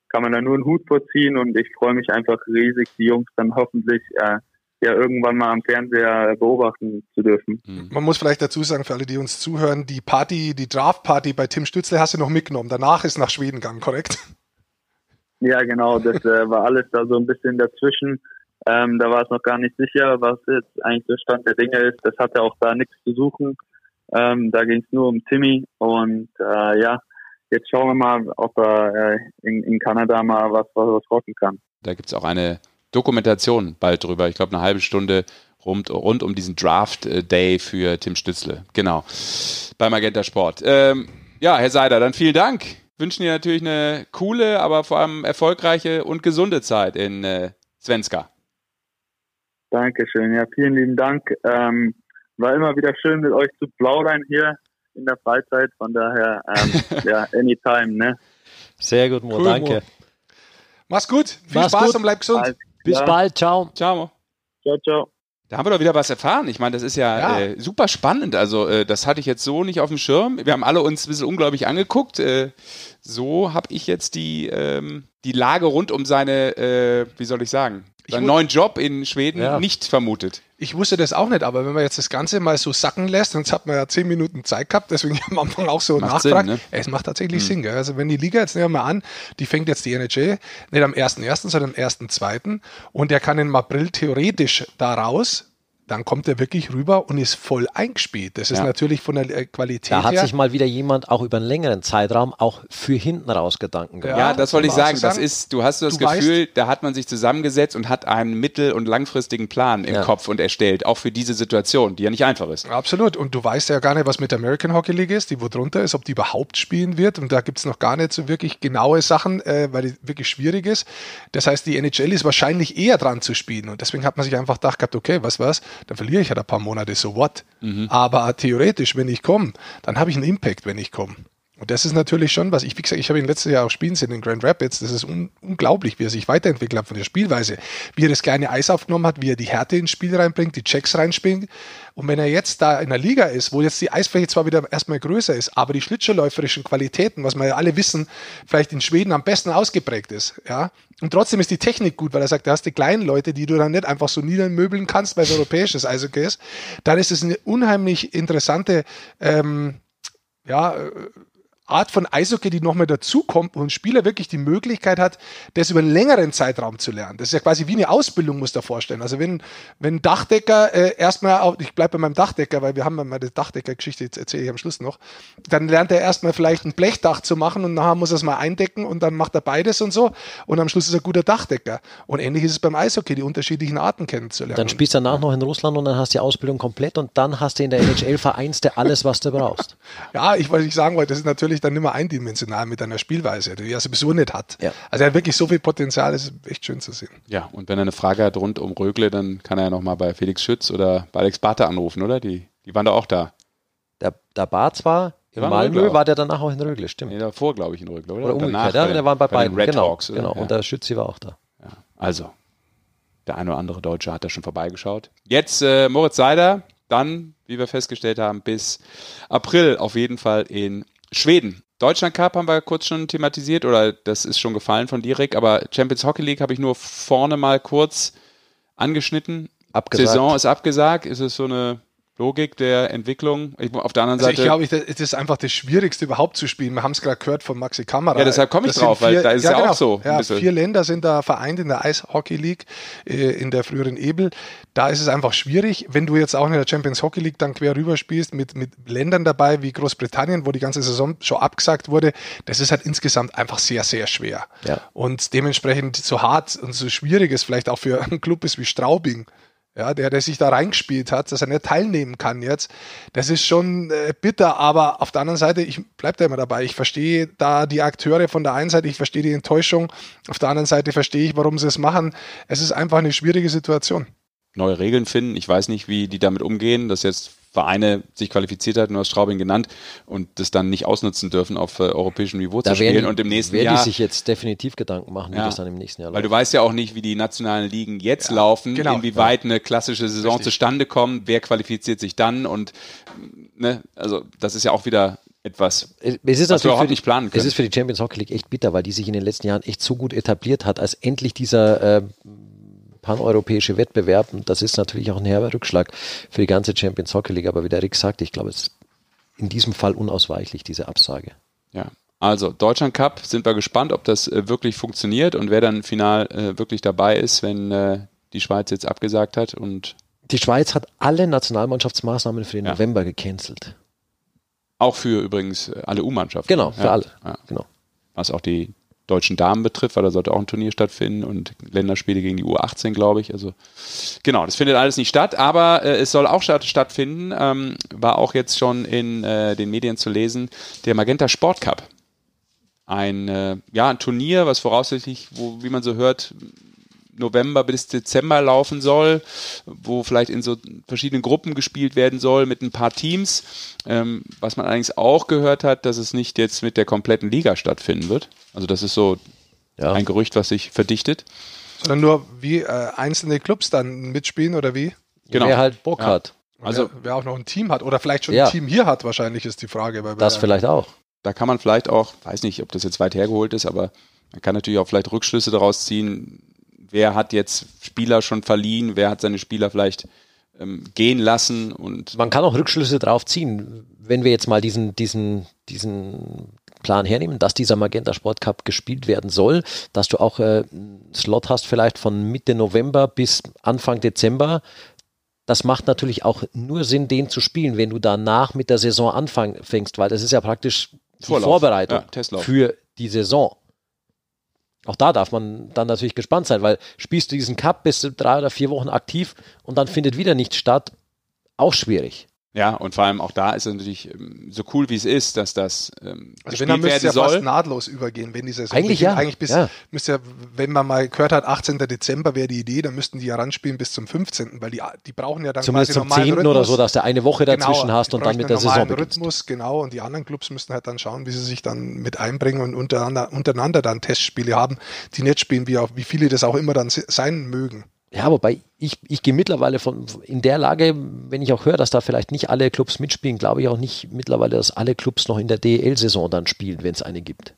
kann man da nur einen Hut vorziehen und ich freue mich einfach riesig, die Jungs dann hoffentlich äh, ja irgendwann mal am Fernseher beobachten zu dürfen. Mhm. Man muss vielleicht dazu sagen, für alle, die uns zuhören, die Party, die Draft-Party bei Tim Stützle hast du noch mitgenommen. Danach ist nach Schweden gegangen, korrekt? Ja, genau. Das äh, war alles da so ein bisschen dazwischen. Ähm, da war es noch gar nicht sicher, was jetzt eigentlich der Stand der Dinge ist. Das hatte auch da nichts zu suchen. Ähm, da ging es nur um Timmy und äh, ja, jetzt schauen wir mal, ob er äh, in, in Kanada mal was, was, was rocken kann. Da gibt es auch eine Dokumentation bald drüber. Ich glaube, eine halbe Stunde rund, rund um diesen Draft äh, Day für Tim Stützle. Genau. Beim Magenta Sport. Ähm, ja, Herr Seider, dann vielen Dank. Wünschen dir natürlich eine coole, aber vor allem erfolgreiche und gesunde Zeit in äh, Svenska. Dankeschön. Ja, vielen lieben Dank. Ähm, war immer wieder schön, mit euch zu plaudern hier in der Freizeit. Von daher, ähm, ja, anytime, ne? Sehr gut, Mo, cool, danke. Mo. Mach's gut. Viel Mach's Spaß gut. und bleib gesund. Bis bald. Ciao. Ciao. Ciao, ciao. Da haben wir doch wieder was erfahren. Ich meine, das ist ja, ja. Äh, super spannend. Also, äh, das hatte ich jetzt so nicht auf dem Schirm. Wir haben alle uns ein bisschen unglaublich angeguckt. Äh, so habe ich jetzt die, ähm, die Lage rund um seine, äh, wie soll ich sagen, seinen neuen Job in Schweden ja. nicht vermutet. Ich wusste das auch nicht, aber wenn man jetzt das Ganze mal so sacken lässt, und jetzt hat man ja zehn Minuten Zeit gehabt, deswegen am Anfang auch so macht nachgefragt. Sinn, ne? Es macht tatsächlich hm. Sinn. Gell? Also wenn die Liga jetzt nehmen wir mal an, die fängt jetzt die NHL nicht am 1.1., sondern am 1.2. und der kann im April theoretisch da raus, dann kommt er wirklich rüber und ist voll eingespielt. Das ist ja. natürlich von der äh, Qualität Da hat her. sich mal wieder jemand auch über einen längeren Zeitraum auch für hinten raus Gedanken gemacht. Ja, das wollte ich sagen. Das ist, du hast das du Gefühl, weißt, da hat man sich zusammengesetzt und hat einen mittel- und langfristigen Plan im ja. Kopf und erstellt, auch für diese Situation, die ja nicht einfach ist. Absolut. Und du weißt ja gar nicht, was mit der American Hockey League ist, die wo drunter ist, ob die überhaupt spielen wird. Und da gibt es noch gar nicht so wirklich genaue Sachen, äh, weil die wirklich schwierig ist. Das heißt, die NHL ist wahrscheinlich eher dran zu spielen. Und deswegen hat man sich einfach gedacht, okay, was war's, dann verliere ich halt ein paar Monate, so what. Mhm. Aber theoretisch, wenn ich komme, dann habe ich einen Impact, wenn ich komme. Und das ist natürlich schon was. Ich, wie gesagt, ich habe ihn letztes Jahr auch spielen sehen in Grand Rapids. Das ist un unglaublich, wie er sich weiterentwickelt hat von der Spielweise. Wie er das kleine Eis aufgenommen hat, wie er die Härte ins Spiel reinbringt, die Checks reinspringt. Und wenn er jetzt da in der Liga ist, wo jetzt die Eisfläche zwar wieder erstmal größer ist, aber die schlittschuhläuferischen Qualitäten, was wir ja alle wissen, vielleicht in Schweden am besten ausgeprägt ist, ja. Und trotzdem ist die Technik gut, weil er sagt, du hast die kleinen Leute, die du dann nicht einfach so niedermöbeln kannst, weil es europäisches Eishockey ist. Dann ist es eine unheimlich interessante, ähm, ja, Art von Eishockey, die nochmal dazukommt, wo ein Spieler wirklich die Möglichkeit hat, das über einen längeren Zeitraum zu lernen. Das ist ja quasi wie eine Ausbildung, muss da vorstellen. Also wenn, wenn ein Dachdecker äh, erstmal, auf, ich bleibe bei meinem Dachdecker, weil wir haben ja mal die Dachdecker-Geschichte, jetzt erzähle ich am Schluss noch, dann lernt er erstmal vielleicht ein Blechdach zu machen und nachher muss er es mal eindecken und dann macht er beides und so und am Schluss ist er guter Dachdecker. Und ähnlich ist es beim Eishockey, die unterschiedlichen Arten kennenzulernen. Dann spielst du danach noch in Russland und dann hast du die Ausbildung komplett und dann hast du in der NHL vereinst du alles, was du brauchst. ja, ich wollte nicht sagen wollte, das ist natürlich dann nicht mehr eindimensional mit einer Spielweise, die er sowieso nicht hat. Ja. Also er hat wirklich so viel Potenzial, das ist echt schön zu sehen. Ja, und wenn er eine Frage hat rund um Rögle, dann kann er ja nochmal bei Felix Schütz oder bei Alex Barter anrufen, oder? Die, die waren da auch da. Der, der Bart war in Malmö, war der danach auch in Rögle, stimmt. Nee, davor, glaube ich, in Rögle, oder? Oder umgekehrt, ja, der waren bei, bei beiden. Red genau, Hawks, genau. Ja. und der Schützi war auch da. Ja. Also, der eine oder andere Deutsche hat da schon vorbeigeschaut. Jetzt äh, Moritz Seider, dann, wie wir festgestellt haben, bis April auf jeden Fall in Schweden. Deutschland Cup haben wir kurz schon thematisiert oder das ist schon gefallen von Dirk, aber Champions Hockey League habe ich nur vorne mal kurz angeschnitten. Abgesagt. Saison ist abgesagt. Ist es so eine Logik der Entwicklung. Auf der anderen also Seite. Ich glaube, es ist einfach das Schwierigste überhaupt zu spielen. Wir haben es gerade gehört von Maxi Kamera. Ja, deshalb komme ich drauf, vier, weil da ist ja, ja genau, auch so. Ja, vier Länder sind da vereint in der Eishockey League, äh, in der früheren Ebel. Da ist es einfach schwierig. Wenn du jetzt auch in der Champions Hockey League dann quer rüber spielst mit, mit Ländern dabei wie Großbritannien, wo die ganze Saison schon abgesagt wurde, das ist halt insgesamt einfach sehr, sehr schwer. Ja. Und dementsprechend so hart und so schwierig es vielleicht auch für einen Club ist wie Straubing ja, der, der sich da reingespielt hat, dass er nicht teilnehmen kann jetzt, das ist schon äh, bitter, aber auf der anderen Seite, ich bleibe da immer dabei, ich verstehe da die Akteure von der einen Seite, ich verstehe die Enttäuschung, auf der anderen Seite verstehe ich, warum sie es machen. Es ist einfach eine schwierige Situation. Neue Regeln finden, ich weiß nicht, wie die damit umgehen, dass jetzt Vereine sich qualifiziert hat, nur aus Straubing genannt und das dann nicht ausnutzen dürfen auf äh, europäischem Niveau da zu spielen die, und im nächsten werden Jahr. die sich jetzt definitiv Gedanken machen, wie ja, das dann im nächsten Jahr läuft. Weil du weißt ja auch nicht, wie die nationalen Ligen jetzt ja, laufen, genau, inwieweit ja. eine klassische Saison Richtig. zustande kommt, wer qualifiziert sich dann und ne, also das ist ja auch wieder etwas, es ist was wir überhaupt nicht planen können. Es ist für die Champions Hockey League echt bitter, weil die sich in den letzten Jahren echt so gut etabliert hat, als endlich dieser äh, paneuropäische Wettbewerb. Und das ist natürlich auch ein herber Rückschlag für die ganze Champions Hockey League. Aber wie der Rick sagt, ich glaube, es ist in diesem Fall unausweichlich, diese Absage. Ja. Also Deutschland Cup sind wir gespannt, ob das äh, wirklich funktioniert und wer dann final äh, wirklich dabei ist, wenn äh, die Schweiz jetzt abgesagt hat und die Schweiz hat alle Nationalmannschaftsmaßnahmen für den ja. November gecancelt. Auch für übrigens alle U-Mannschaften. Genau, für ja. alle. Ja. Genau. Was auch die deutschen Damen betrifft, weil da sollte auch ein Turnier stattfinden und Länderspiele gegen die U18, glaube ich. Also genau, das findet alles nicht statt, aber äh, es soll auch statt, stattfinden. Ähm, war auch jetzt schon in äh, den Medien zu lesen, der Magenta Sport Cup. Ein, äh, ja, ein Turnier, was voraussichtlich, wo, wie man so hört, November bis Dezember laufen soll, wo vielleicht in so verschiedenen Gruppen gespielt werden soll mit ein paar Teams. Ähm, was man allerdings auch gehört hat, dass es nicht jetzt mit der kompletten Liga stattfinden wird. Also das ist so ja. ein Gerücht, was sich verdichtet. Sondern nur wie äh, einzelne Clubs dann mitspielen oder wie? Genau. Wer halt Bock ja. hat. Also wer, wer, auch noch ein Team hat oder vielleicht schon ja. ein Team hier hat, wahrscheinlich ist die Frage. das vielleicht auch. Da kann man vielleicht auch, weiß nicht, ob das jetzt weit hergeholt ist, aber man kann natürlich auch vielleicht Rückschlüsse daraus ziehen, wer hat jetzt Spieler schon verliehen, wer hat seine Spieler vielleicht ähm, gehen lassen und man kann auch Rückschlüsse darauf ziehen, wenn wir jetzt mal diesen diesen diesen Plan hernehmen, dass dieser Magenta Sport Cup gespielt werden soll, dass du auch äh, einen Slot hast vielleicht von Mitte November bis Anfang Dezember. Das macht natürlich auch nur Sinn, den zu spielen, wenn du danach mit der Saison anfängst, weil das ist ja praktisch die Vorlauf. Vorbereitung ja, für die Saison. Auch da darf man dann natürlich gespannt sein, weil spielst du diesen Cup, bist du drei oder vier Wochen aktiv und dann findet wieder nichts statt, auch schwierig. Ja, und vor allem auch da ist es natürlich ähm, so cool, wie es ist, dass das ähm, also wenn, dann müsste ja soll. fast nahtlos übergehen, wenn die Saison Eigentlich ja. Eigentlich bis, ja. müsste ja, wenn man mal gehört hat, 18. Dezember wäre die Idee, dann müssten die ja ranspielen bis zum 15., weil die, die brauchen ja dann Zumindest quasi zum 10. Rhythmus. oder so, dass du eine Woche genau, dazwischen genau, hast und dann mit der Saison beginnst. Rhythmus, genau, und die anderen Clubs müssten halt dann schauen, wie sie sich dann mit einbringen und untereinander, untereinander dann Testspiele haben, die nicht spielen, wie, auch, wie viele das auch immer dann sein mögen. Ja, wobei ich, ich gehe mittlerweile von in der Lage, wenn ich auch höre, dass da vielleicht nicht alle Clubs mitspielen, glaube ich auch nicht mittlerweile, dass alle Clubs noch in der DEL-Saison dann spielen, wenn es eine gibt.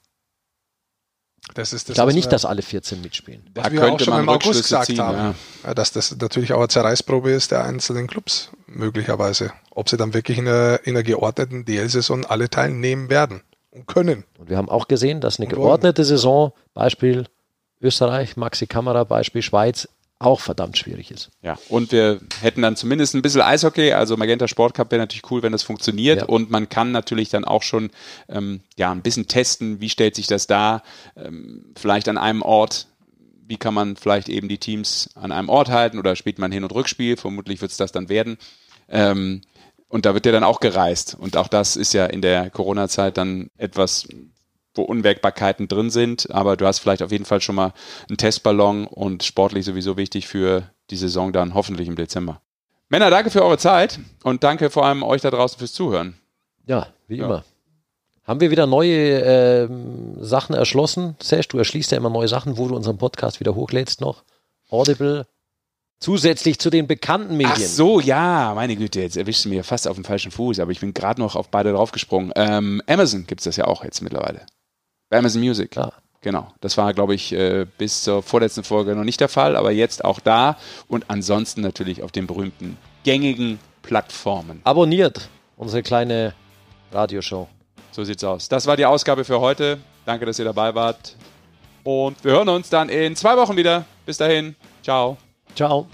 Das ist das, ich glaube nicht, dass alle 14 mitspielen. Das da wir auch schon im August gesagt ziehen, haben, ja. dass das natürlich auch eine Zerreißprobe ist der einzelnen Clubs möglicherweise. Ob sie dann wirklich in einer, in einer geordneten DL-Saison alle teilnehmen werden und können. Und wir haben auch gesehen, dass eine geordnete Saison, Beispiel Österreich, Maxi Kamera, Beispiel Schweiz, auch verdammt schwierig ist. Ja, und wir hätten dann zumindest ein bisschen Eishockey, also Magenta Sport Cup wäre natürlich cool, wenn das funktioniert ja. und man kann natürlich dann auch schon ähm, ja, ein bisschen testen, wie stellt sich das dar, ähm, vielleicht an einem Ort, wie kann man vielleicht eben die Teams an einem Ort halten oder spielt man Hin- und Rückspiel, vermutlich wird es das dann werden. Ähm, und da wird ja dann auch gereist. Und auch das ist ja in der Corona-Zeit dann etwas wo Unwägbarkeiten drin sind, aber du hast vielleicht auf jeden Fall schon mal einen Testballon und sportlich sowieso wichtig für die Saison dann hoffentlich im Dezember. Männer, danke für eure Zeit und danke vor allem euch da draußen fürs Zuhören. Ja, wie ja. immer. Haben wir wieder neue äh, Sachen erschlossen? Sesh, du erschließt ja immer neue Sachen, wo du unseren Podcast wieder hochlädst noch. Audible, Zusätzlich zu den bekannten Medien. Ach so, ja, meine Güte, jetzt erwischst du mir fast auf dem falschen Fuß, aber ich bin gerade noch auf beide draufgesprungen. Ähm, Amazon gibt es das ja auch jetzt mittlerweile. Bei Amazon Music. Ja. Genau. Das war, glaube ich, äh, bis zur vorletzten Folge noch nicht der Fall, aber jetzt auch da und ansonsten natürlich auf den berühmten gängigen Plattformen. Abonniert unsere kleine Radioshow. So sieht's aus. Das war die Ausgabe für heute. Danke, dass ihr dabei wart. Und wir hören uns dann in zwei Wochen wieder. Bis dahin. Ciao. Ciao.